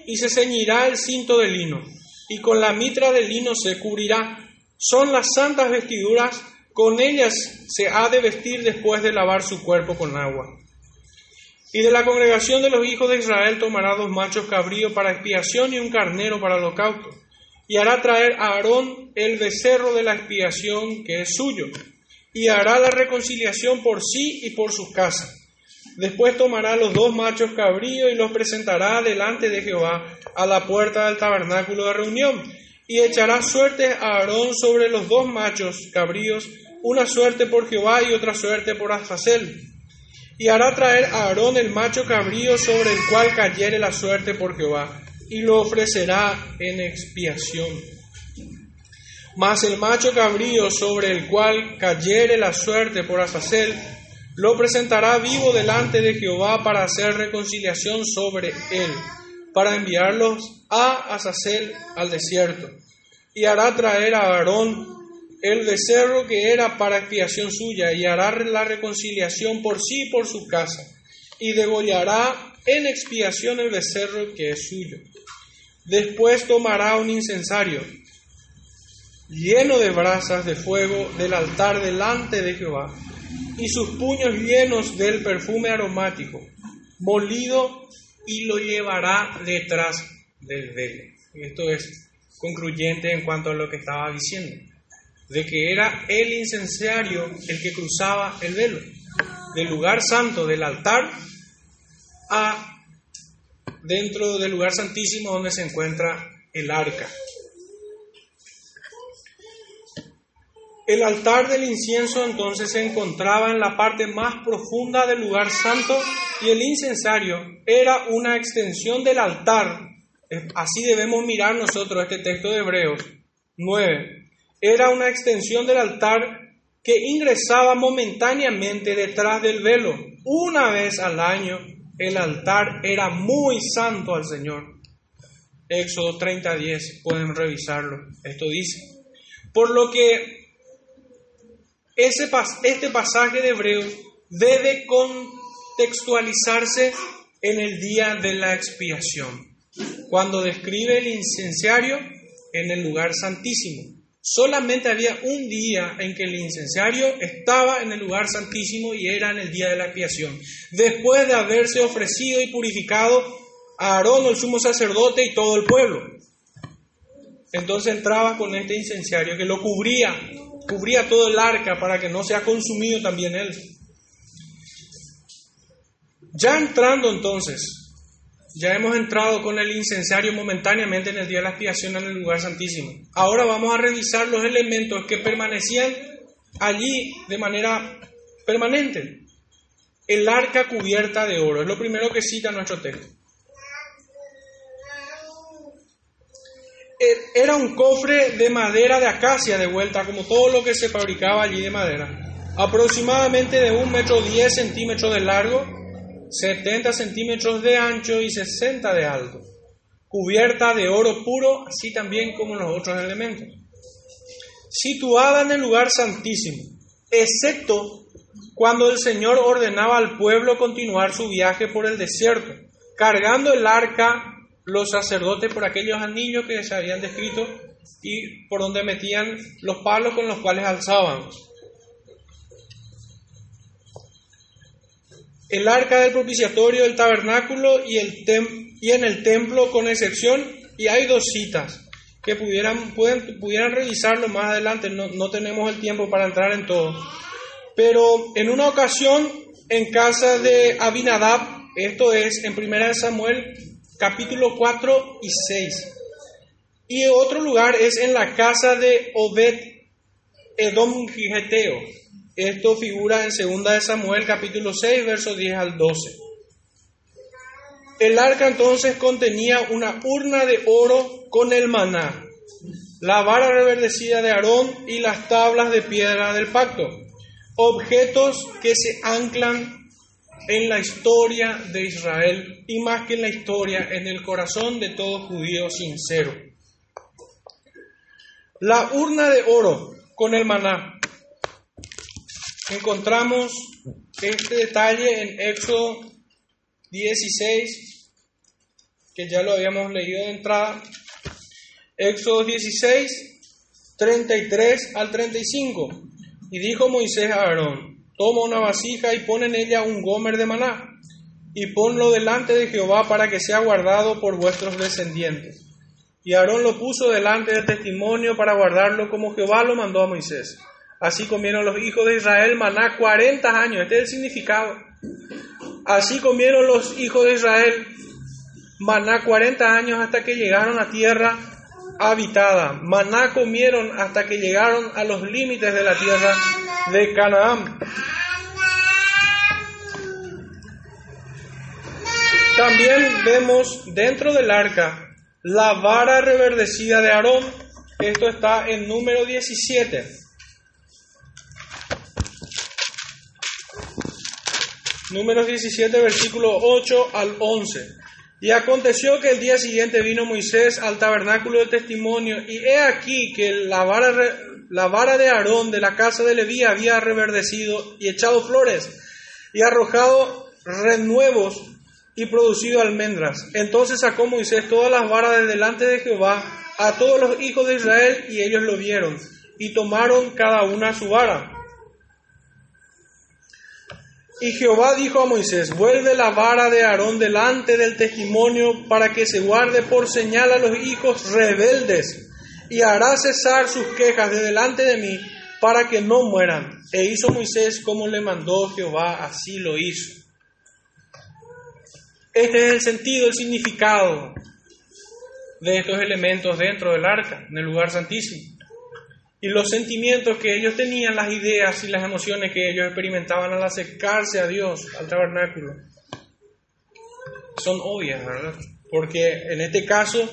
y se ceñirá el cinto de lino, y con la mitra de lino se cubrirá. Son las santas vestiduras, con ellas se ha de vestir después de lavar su cuerpo con agua. Y de la congregación de los hijos de Israel tomará dos machos cabríos para expiación y un carnero para holocausto y hará traer a Aarón el becerro de la expiación que es suyo, y hará la reconciliación por sí y por sus casas. Después tomará los dos machos cabríos y los presentará delante de Jehová a la puerta del tabernáculo de reunión, y echará suerte a Aarón sobre los dos machos cabríos, una suerte por Jehová y otra suerte por Azazel. Y hará traer a Aarón el macho cabrío sobre el cual cayere la suerte por Jehová y lo ofrecerá en expiación. Mas el macho cabrío sobre el cual cayere la suerte por Azazel, lo presentará vivo delante de Jehová para hacer reconciliación sobre él, para enviarlos a Azazel al desierto. Y hará traer a Aarón el becerro que era para expiación suya, y hará la reconciliación por sí y por su casa, y degollará en expiación el becerro que es suyo. Después tomará un incensario lleno de brasas de fuego del altar delante de Jehová y sus puños llenos del perfume aromático, molido y lo llevará detrás del velo. Esto es concluyente en cuanto a lo que estaba diciendo, de que era el incensario el que cruzaba el velo, del lugar santo del altar a dentro del lugar santísimo donde se encuentra el arca. El altar del incienso entonces se encontraba en la parte más profunda del lugar santo y el incensario era una extensión del altar. Así debemos mirar nosotros este texto de Hebreos 9. Era una extensión del altar que ingresaba momentáneamente detrás del velo una vez al año el altar era muy santo al Señor. Éxodo 30:10, pueden revisarlo. Esto dice. Por lo que ese, este pasaje de Hebreos debe contextualizarse en el día de la expiación, cuando describe el incenciario en el lugar santísimo. Solamente había un día en que el incensario estaba en el lugar santísimo y era en el día de la expiación. Después de haberse ofrecido y purificado a Aarón, el sumo sacerdote y todo el pueblo. Entonces entraba con este incensario que lo cubría, cubría todo el arca para que no sea consumido también él. Ya entrando entonces ya hemos entrado con el incensario momentáneamente en el día de la expiación en el lugar santísimo. Ahora vamos a revisar los elementos que permanecían allí de manera permanente. El arca cubierta de oro es lo primero que cita nuestro texto. Er, era un cofre de madera de acacia de vuelta, como todo lo que se fabricaba allí de madera. Aproximadamente de un metro diez centímetros de largo 70 centímetros de ancho y 60 de alto, cubierta de oro puro, así también como los otros elementos. Situada en el lugar santísimo, excepto cuando el Señor ordenaba al pueblo continuar su viaje por el desierto, cargando el arca los sacerdotes por aquellos anillos que se habían descrito y por donde metían los palos con los cuales alzaban. El arca del propiciatorio, el tabernáculo y, el y en el templo con excepción, y hay dos citas que pudieran, pueden, pudieran revisarlo más adelante, no, no tenemos el tiempo para entrar en todo. Pero en una ocasión, en casa de Abinadab, esto es en 1 Samuel capítulo 4 y 6. Y otro lugar es en la casa de Obed Edom Gigeteo, Esto figura en 2 de Samuel capítulo 6, versos 10 al 12. El arca entonces contenía una urna de oro con el maná, la vara reverdecida de Aarón y las tablas de piedra del pacto, objetos que se anclan en la historia de Israel y más que en la historia, en el corazón de todo judío sincero. La urna de oro con el maná. Encontramos este detalle en Éxodo 16, que ya lo habíamos leído de entrada. Éxodo 16, 33 al 35. Y dijo Moisés a Aarón, toma una vasija y pon en ella un gomer de maná, y ponlo delante de Jehová para que sea guardado por vuestros descendientes. Y Aarón lo puso delante del testimonio para guardarlo como Jehová lo mandó a Moisés. Así comieron los hijos de Israel maná 40 años. Este es el significado. Así comieron los hijos de Israel maná 40 años hasta que llegaron a tierra habitada. Maná comieron hasta que llegaron a los límites de la tierra de Canaán. También vemos dentro del arca la vara reverdecida de Aarón. Esto está en número 17. Números 17, versículo 8 al 11. Y aconteció que el día siguiente vino Moisés al tabernáculo del testimonio, y he aquí que la vara, la vara de Aarón de la casa de Leví había reverdecido y echado flores, y arrojado renuevos y producido almendras. Entonces sacó Moisés todas las varas de delante de Jehová a todos los hijos de Israel, y ellos lo vieron, y tomaron cada una su vara. Y Jehová dijo a Moisés, vuelve la vara de Aarón delante del testimonio para que se guarde por señal a los hijos rebeldes y hará cesar sus quejas de delante de mí para que no mueran. E hizo Moisés como le mandó Jehová, así lo hizo. Este es el sentido, el significado de estos elementos dentro del arca, en el lugar santísimo y los sentimientos que ellos tenían, las ideas y las emociones que ellos experimentaban al acercarse a Dios, al tabernáculo, son obvias, ¿verdad? Porque en este caso,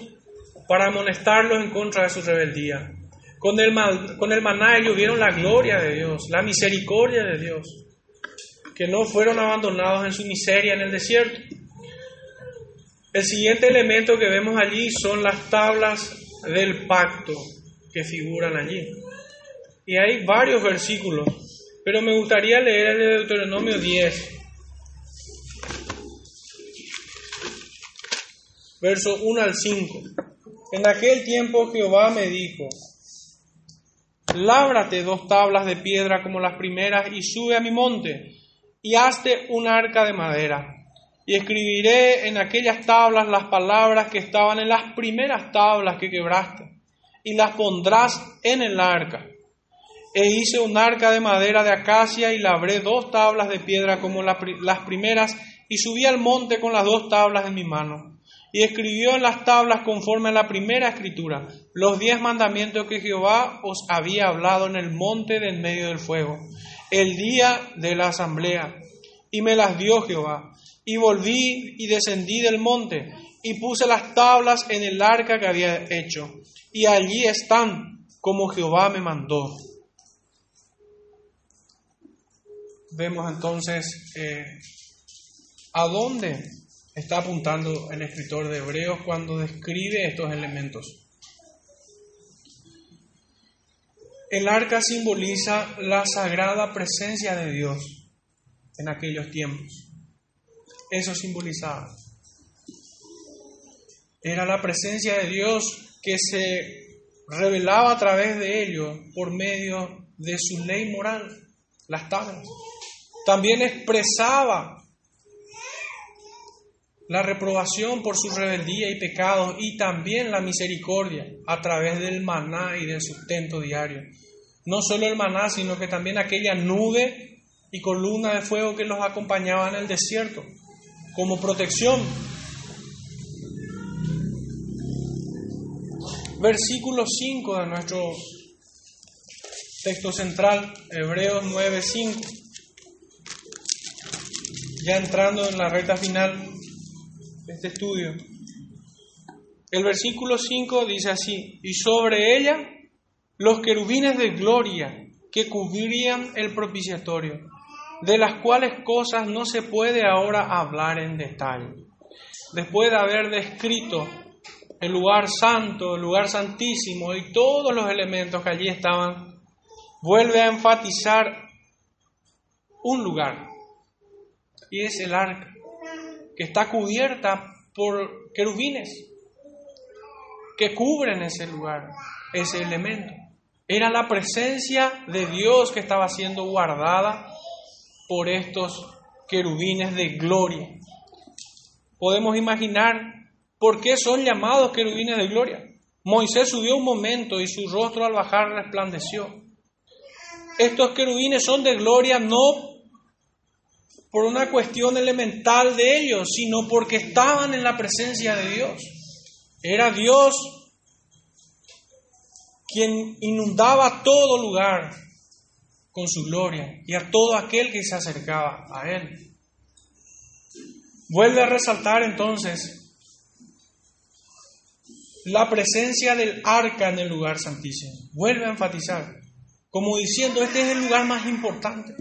para amonestarlos en contra de su rebeldía, con el, con el maná ellos vieron la gloria de Dios, la misericordia de Dios, que no fueron abandonados en su miseria en el desierto. El siguiente elemento que vemos allí son las tablas del pacto, que figuran allí. Y hay varios versículos, pero me gustaría leer el de Deuteronomio 10, verso 1 al 5. En aquel tiempo Jehová me dijo, lábrate dos tablas de piedra como las primeras y sube a mi monte y hazte un arca de madera. Y escribiré en aquellas tablas las palabras que estaban en las primeras tablas que quebraste y las pondrás en el arca. E hice un arca de madera de acacia y labré dos tablas de piedra como las primeras y subí al monte con las dos tablas en mi mano. Y escribió en las tablas conforme a la primera escritura los diez mandamientos que Jehová os había hablado en el monte del medio del fuego, el día de la asamblea. Y me las dio Jehová. Y volví y descendí del monte y puse las tablas en el arca que había hecho y allí están como Jehová me mandó. Vemos entonces eh, a dónde está apuntando el escritor de Hebreos cuando describe estos elementos. El arca simboliza la sagrada presencia de Dios en aquellos tiempos. Eso simbolizaba. Era la presencia de Dios que se revelaba a través de ellos por medio de su ley moral, las tablas. También expresaba la reprobación por su rebeldía y pecados y también la misericordia a través del maná y del sustento diario. No solo el maná, sino que también aquella nube y columna de fuego que los acompañaba en el desierto como protección versículo 5 de nuestro Texto central, Hebreos 9:5. Ya entrando en la recta final de este estudio. El versículo 5 dice así, y sobre ella los querubines de gloria que cubrían el propiciatorio, de las cuales cosas no se puede ahora hablar en detalle. Después de haber descrito el lugar santo, el lugar santísimo y todos los elementos que allí estaban, vuelve a enfatizar un lugar, y es el arca, que está cubierta por querubines que cubren ese lugar, ese elemento. Era la presencia de Dios que estaba siendo guardada por estos querubines de gloria. Podemos imaginar por qué son llamados querubines de gloria. Moisés subió un momento y su rostro al bajar resplandeció. Estos querubines son de gloria no por una cuestión elemental de ellos, sino porque estaban en la presencia de Dios. Era Dios quien inundaba todo lugar con su gloria y a todo aquel que se acercaba a Él. Vuelve a resaltar entonces la presencia del arca en el lugar santísimo. Vuelve a enfatizar, como diciendo, este es el lugar más importante.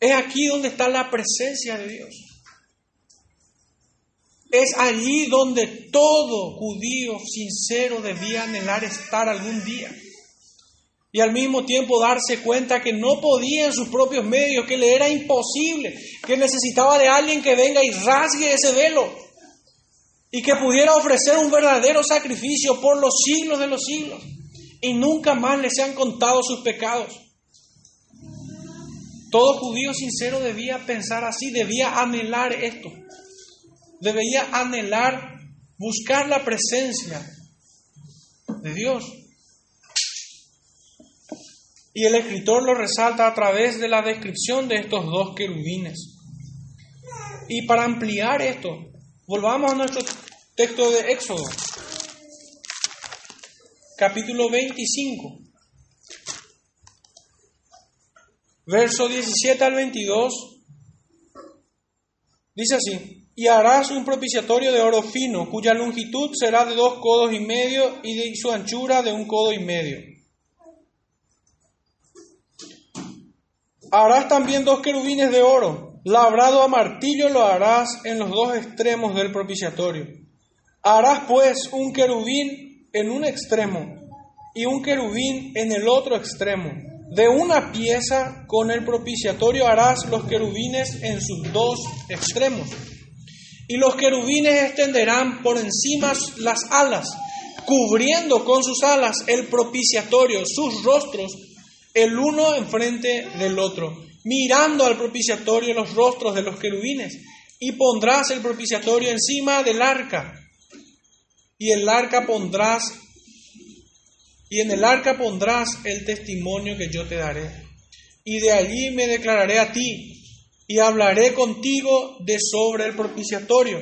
Es aquí donde está la presencia de Dios. Es allí donde todo judío sincero debía anhelar estar algún día. Y al mismo tiempo darse cuenta que no podía en sus propios medios, que le era imposible, que necesitaba de alguien que venga y rasgue ese velo y que pudiera ofrecer un verdadero sacrificio por los siglos de los siglos y nunca más le sean contados sus pecados. Todo judío sincero debía pensar así, debía anhelar esto debería anhelar buscar la presencia de Dios. Y el escritor lo resalta a través de la descripción de estos dos querubines. Y para ampliar esto, volvamos a nuestro texto de Éxodo, capítulo 25, verso 17 al 22, dice así, y harás un propiciatorio de oro fino, cuya longitud será de dos codos y medio y de su anchura de un codo y medio. Harás también dos querubines de oro, labrado a martillo lo harás en los dos extremos del propiciatorio. Harás pues un querubín en un extremo y un querubín en el otro extremo. De una pieza con el propiciatorio harás los querubines en sus dos extremos. Y los querubines extenderán por encima las alas, cubriendo con sus alas el propiciatorio, sus rostros, el uno enfrente del otro, mirando al propiciatorio los rostros de los querubines. Y pondrás el propiciatorio encima del arca. Y el arca pondrás, y en el arca pondrás el testimonio que yo te daré. Y de allí me declararé a ti y hablaré contigo de sobre el propiciatorio.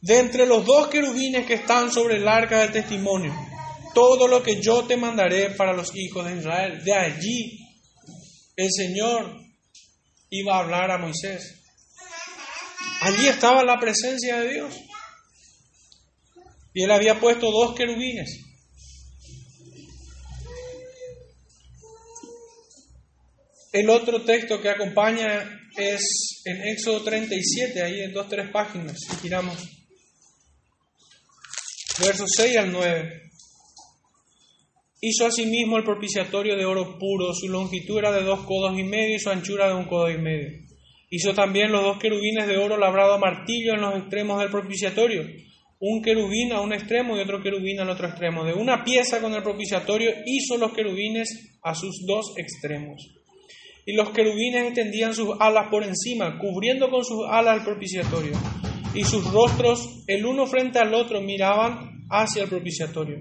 De entre los dos querubines que están sobre el arca del testimonio, todo lo que yo te mandaré para los hijos de Israel. De allí el Señor iba a hablar a Moisés. Allí estaba la presencia de Dios. Y él había puesto dos querubines. El otro texto que acompaña es en Éxodo 37, ahí en dos, tres páginas, si giramos. Versos 6 al 9. Hizo asimismo el propiciatorio de oro puro, su longitud era de dos codos y medio y su anchura de un codo y medio. Hizo también los dos querubines de oro labrado a martillo en los extremos del propiciatorio, un querubín a un extremo y otro querubín al otro extremo. De una pieza con el propiciatorio hizo los querubines a sus dos extremos y los querubines extendían sus alas por encima, cubriendo con sus alas el propiciatorio, y sus rostros, el uno frente al otro, miraban hacia el propiciatorio.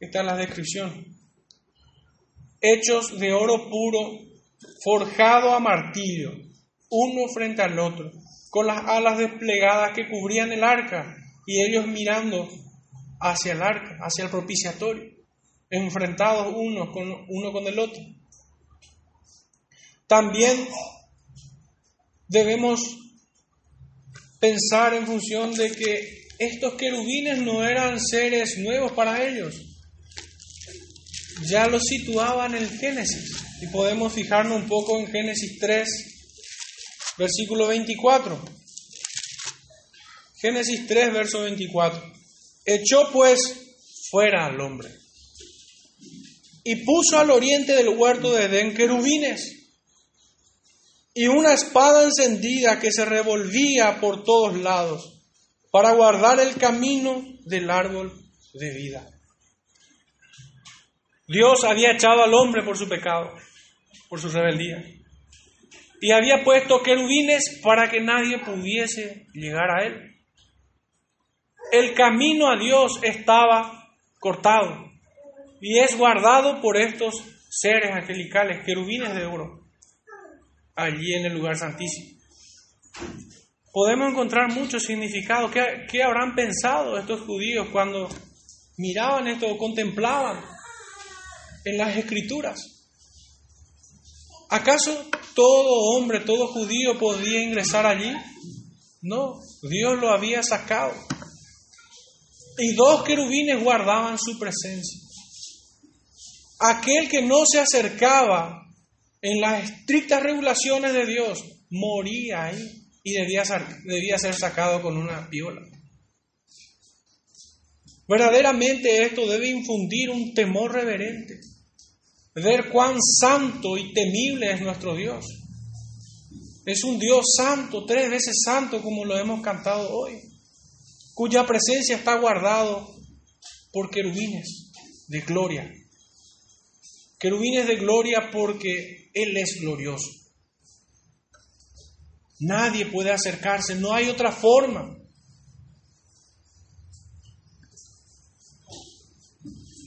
Esta es la descripción. Hechos de oro puro, forjado a martillo, uno frente al otro, con las alas desplegadas que cubrían el arca, y ellos mirando hacia el arca, hacia el propiciatorio. enfrentados uno con, uno con el otro. También debemos pensar en función de que estos querubines no eran seres nuevos para ellos. Ya los situaban en el Génesis. Y podemos fijarnos un poco en Génesis 3, versículo 24. Génesis 3, verso 24. Echó pues fuera al hombre y puso al oriente del huerto de Edén querubines y una espada encendida que se revolvía por todos lados para guardar el camino del árbol de vida. Dios había echado al hombre por su pecado, por su rebeldía, y había puesto querubines para que nadie pudiese llegar a él. El camino a Dios estaba cortado y es guardado por estos seres angelicales, querubines de oro, allí en el lugar santísimo. Podemos encontrar mucho significado. ¿Qué, qué habrán pensado estos judíos cuando miraban esto o contemplaban en las escrituras? ¿Acaso todo hombre, todo judío podía ingresar allí? No, Dios lo había sacado. Y dos querubines guardaban su presencia. Aquel que no se acercaba en las estrictas regulaciones de Dios moría ahí y debía ser, debía ser sacado con una piola. Verdaderamente esto debe infundir un temor reverente, ver cuán santo y temible es nuestro Dios. Es un Dios santo, tres veces santo como lo hemos cantado hoy, cuya presencia está guardado por querubines de gloria Querubines de gloria porque Él es glorioso. Nadie puede acercarse, no hay otra forma.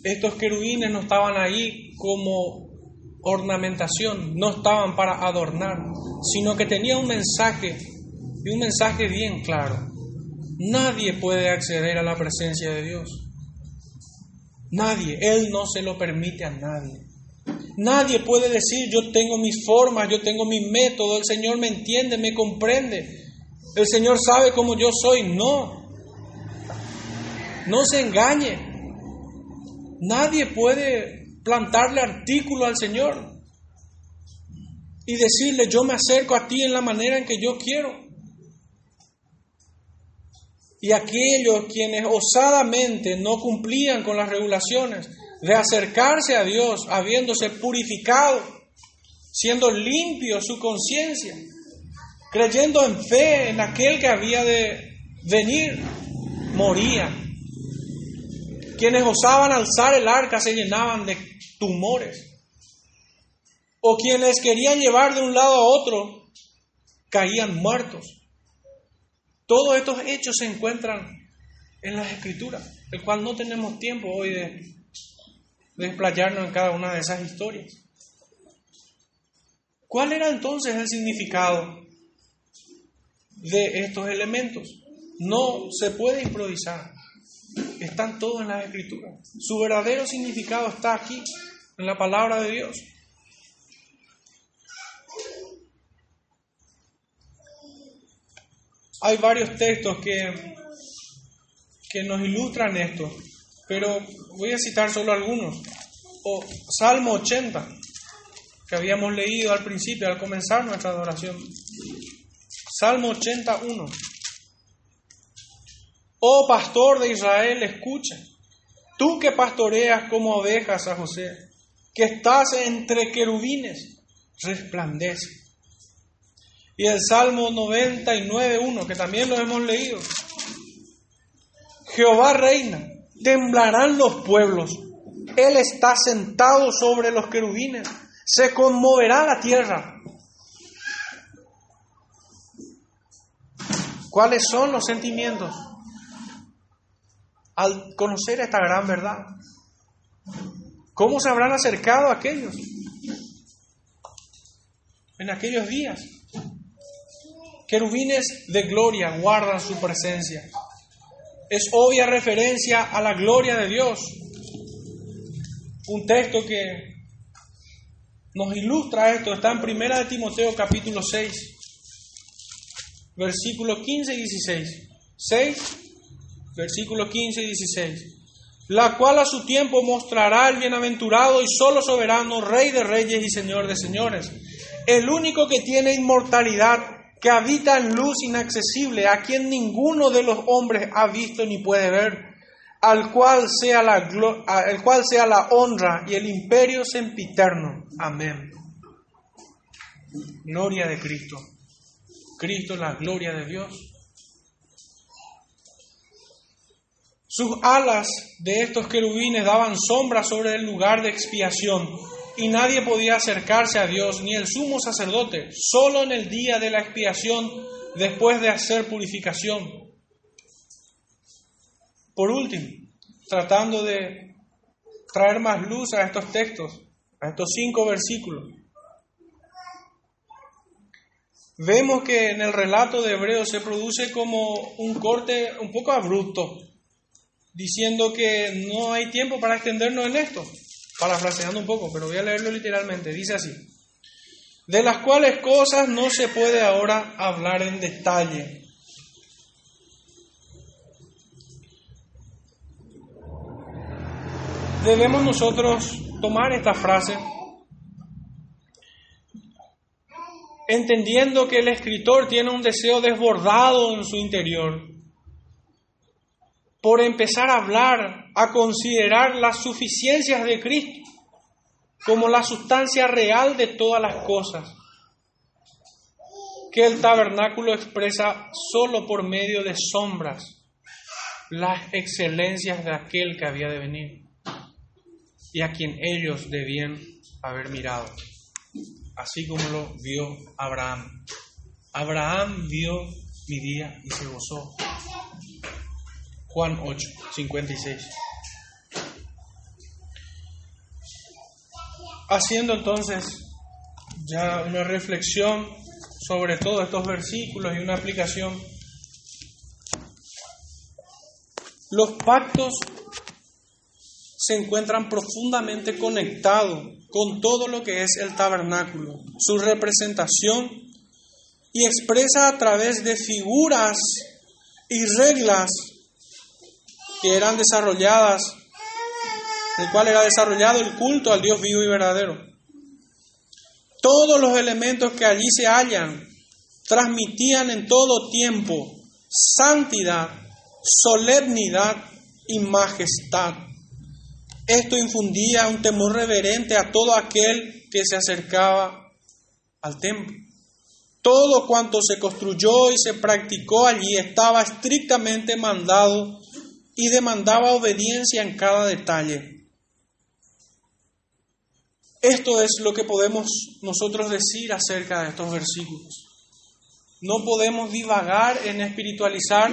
Estos querubines no estaban ahí como ornamentación, no estaban para adornar, sino que tenía un mensaje y un mensaje bien claro. Nadie puede acceder a la presencia de Dios. Nadie, Él no se lo permite a nadie. Nadie puede decir, yo tengo mis formas, yo tengo mi método, el Señor me entiende, me comprende, el Señor sabe cómo yo soy. No, no se engañe. Nadie puede plantarle artículo al Señor y decirle, yo me acerco a ti en la manera en que yo quiero. Y aquellos quienes osadamente no cumplían con las regulaciones, de acercarse a Dios habiéndose purificado, siendo limpio su conciencia, creyendo en fe en aquel que había de venir, morían. Quienes osaban alzar el arca se llenaban de tumores. O quienes querían llevar de un lado a otro caían muertos. Todos estos hechos se encuentran en las escrituras, el cual no tenemos tiempo hoy de desplayarnos en cada una de esas historias. ¿Cuál era entonces el significado de estos elementos? No se puede improvisar. Están todos en las escrituras. Su verdadero significado está aquí, en la palabra de Dios. Hay varios textos que, que nos ilustran esto pero voy a citar solo algunos. O Salmo 80, que habíamos leído al principio, al comenzar nuestra adoración. Salmo 81. Oh pastor de Israel, escucha. Tú que pastoreas como ovejas a José, que estás entre querubines, resplandece. Y el Salmo 99.1, que también lo hemos leído. Jehová reina, temblarán los pueblos. Él está sentado sobre los querubines. Se conmoverá la tierra. ¿Cuáles son los sentimientos? Al conocer esta gran verdad. ¿Cómo se habrán acercado aquellos? En aquellos días. Querubines de gloria guardan su presencia es obvia referencia a la gloria de Dios. Un texto que nos ilustra esto está en 1 de Timoteo capítulo 6, versículos 15 y 16. 6, versículos 15 y 16. La cual a su tiempo mostrará el bienaventurado y solo soberano, Rey de reyes y Señor de señores, el único que tiene inmortalidad, que habita en luz inaccesible, a quien ninguno de los hombres ha visto ni puede ver al cual sea la, el cual sea la honra y el imperio sempiterno. Amén. Gloria de Cristo. Cristo la gloria de Dios. Sus alas de estos querubines daban sombra sobre el lugar de expiación y nadie podía acercarse a Dios, ni el sumo sacerdote, solo en el día de la expiación, después de hacer purificación. Por último, tratando de traer más luz a estos textos, a estos cinco versículos, vemos que en el relato de Hebreo se produce como un corte un poco abrupto, diciendo que no hay tiempo para extendernos en esto, parafraseando un poco, pero voy a leerlo literalmente, dice así, de las cuales cosas no se puede ahora hablar en detalle. Debemos nosotros tomar esta frase entendiendo que el escritor tiene un deseo desbordado en su interior por empezar a hablar, a considerar las suficiencias de Cristo como la sustancia real de todas las cosas, que el tabernáculo expresa solo por medio de sombras las excelencias de aquel que había de venir y a quien ellos debían haber mirado, así como lo vio Abraham. Abraham vio mi día y se gozó. Juan 8, 56. Haciendo entonces ya una reflexión sobre todos estos versículos y una aplicación, los pactos se encuentran profundamente conectados con todo lo que es el tabernáculo, su representación y expresa a través de figuras y reglas que eran desarrolladas, el cual era desarrollado el culto al Dios vivo y verdadero. Todos los elementos que allí se hallan transmitían en todo tiempo santidad, solemnidad y majestad. Esto infundía un temor reverente a todo aquel que se acercaba al templo. Todo cuanto se construyó y se practicó allí estaba estrictamente mandado y demandaba obediencia en cada detalle. Esto es lo que podemos nosotros decir acerca de estos versículos. No podemos divagar en espiritualizar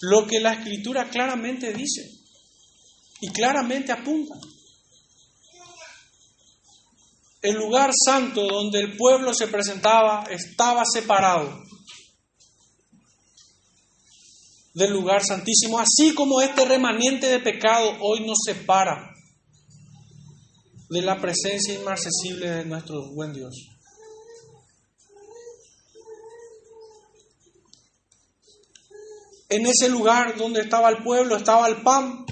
lo que la escritura claramente dice y claramente apunta. El lugar santo donde el pueblo se presentaba estaba separado del lugar santísimo, así como este remanente de pecado hoy nos separa de la presencia inmarcesible de nuestro buen Dios. En ese lugar donde estaba el pueblo estaba el pan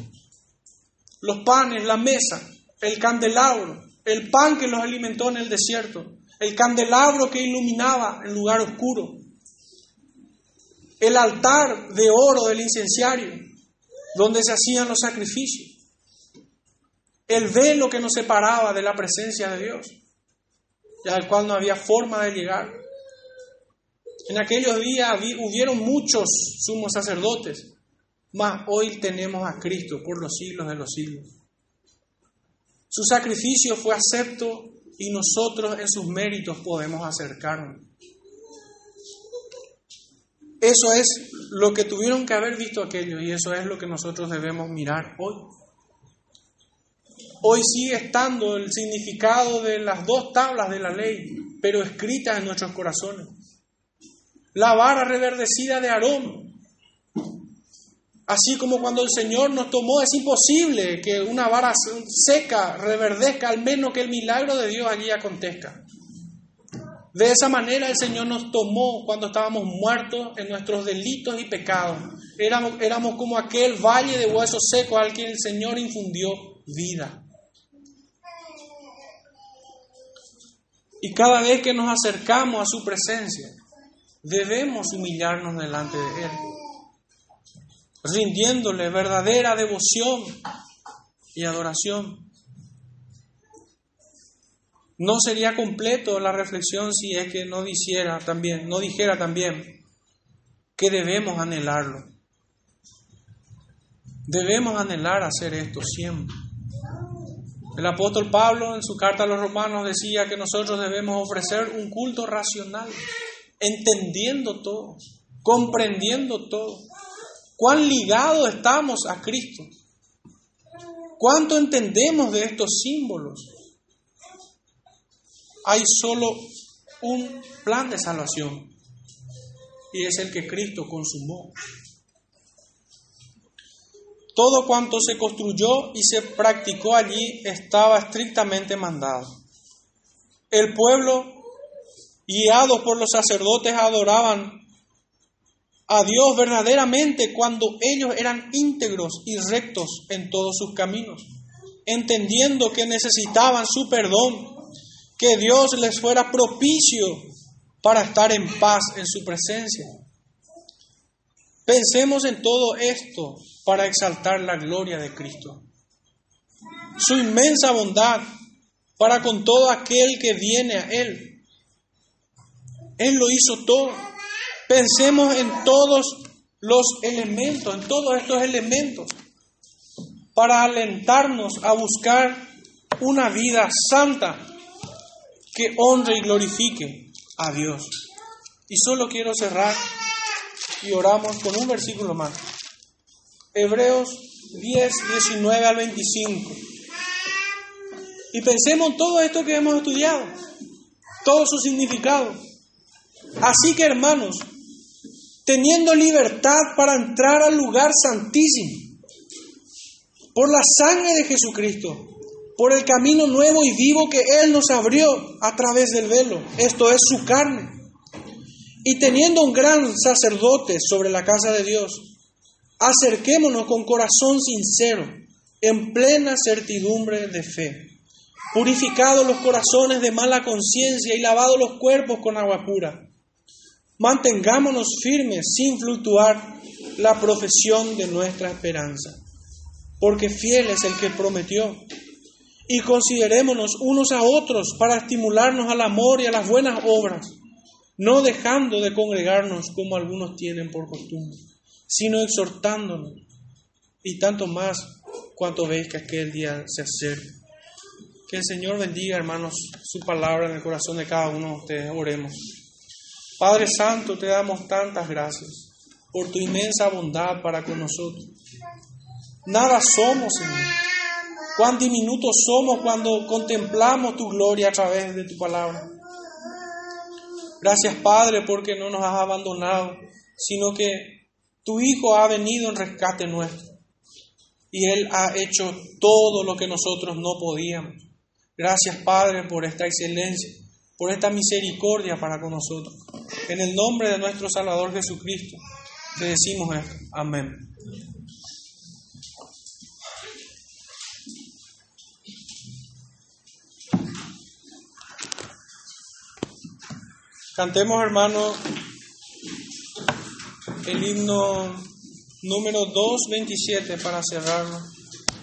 los panes, la mesa, el candelabro, el pan que los alimentó en el desierto, el candelabro que iluminaba el lugar oscuro, el altar de oro del incenciario, donde se hacían los sacrificios, el velo que nos separaba de la presencia de Dios, al cual no había forma de llegar. En aquellos días hubieron muchos sumos sacerdotes, mas hoy tenemos a Cristo por los siglos de los siglos. Su sacrificio fue acepto y nosotros en sus méritos podemos acercarnos. Eso es lo que tuvieron que haber visto aquellos y eso es lo que nosotros debemos mirar hoy. Hoy sigue estando el significado de las dos tablas de la ley, pero escritas en nuestros corazones. La vara reverdecida de Aarón Así como cuando el Señor nos tomó, es imposible que una vara seca reverdezca, al menos que el milagro de Dios allí acontezca. De esa manera el Señor nos tomó cuando estábamos muertos en nuestros delitos y pecados. Éramos, éramos como aquel valle de huesos secos al que el Señor infundió vida. Y cada vez que nos acercamos a su presencia, debemos humillarnos delante de Él, rindiéndole verdadera devoción y adoración. No sería completo la reflexión si es que no dijera también, no dijera también que debemos anhelarlo. Debemos anhelar hacer esto siempre. El apóstol Pablo en su carta a los romanos decía que nosotros debemos ofrecer un culto racional, entendiendo todo, comprendiendo todo. Cuán ligados estamos a Cristo. ¿Cuánto entendemos de estos símbolos? Hay solo un plan de salvación y es el que Cristo consumó. Todo cuanto se construyó y se practicó allí estaba estrictamente mandado. El pueblo, guiados por los sacerdotes, adoraban a Dios verdaderamente cuando ellos eran íntegros y rectos en todos sus caminos, entendiendo que necesitaban su perdón, que Dios les fuera propicio para estar en paz en su presencia. Pensemos en todo esto para exaltar la gloria de Cristo. Su inmensa bondad para con todo aquel que viene a Él. Él lo hizo todo. Pensemos en todos los elementos, en todos estos elementos, para alentarnos a buscar una vida santa que honre y glorifique a Dios. Y solo quiero cerrar y oramos con un versículo más. Hebreos 10, 19 al 25. Y pensemos en todo esto que hemos estudiado, todo su significado. Así que hermanos, teniendo libertad para entrar al lugar santísimo, por la sangre de Jesucristo, por el camino nuevo y vivo que Él nos abrió a través del velo, esto es su carne, y teniendo un gran sacerdote sobre la casa de Dios, Acerquémonos con corazón sincero, en plena certidumbre de fe, purificados los corazones de mala conciencia y lavados los cuerpos con agua pura. Mantengámonos firmes sin fluctuar la profesión de nuestra esperanza, porque fiel es el que prometió. Y considerémonos unos a otros para estimularnos al amor y a las buenas obras, no dejando de congregarnos como algunos tienen por costumbre sino exhortándonos, y tanto más cuanto veis que aquel día se acerca. Que el Señor bendiga, hermanos, su palabra en el corazón de cada uno de ustedes. Oremos. Padre Santo, te damos tantas gracias por tu inmensa bondad para con nosotros. Nada somos, Señor. Cuán diminutos somos cuando contemplamos tu gloria a través de tu palabra. Gracias, Padre, porque no nos has abandonado, sino que tu Hijo ha venido en rescate nuestro y Él ha hecho todo lo que nosotros no podíamos. Gracias Padre por esta excelencia, por esta misericordia para con nosotros. En el nombre de nuestro Salvador Jesucristo te decimos esto. Amén. Cantemos, hermano, el himno número 227 para cerrarlo.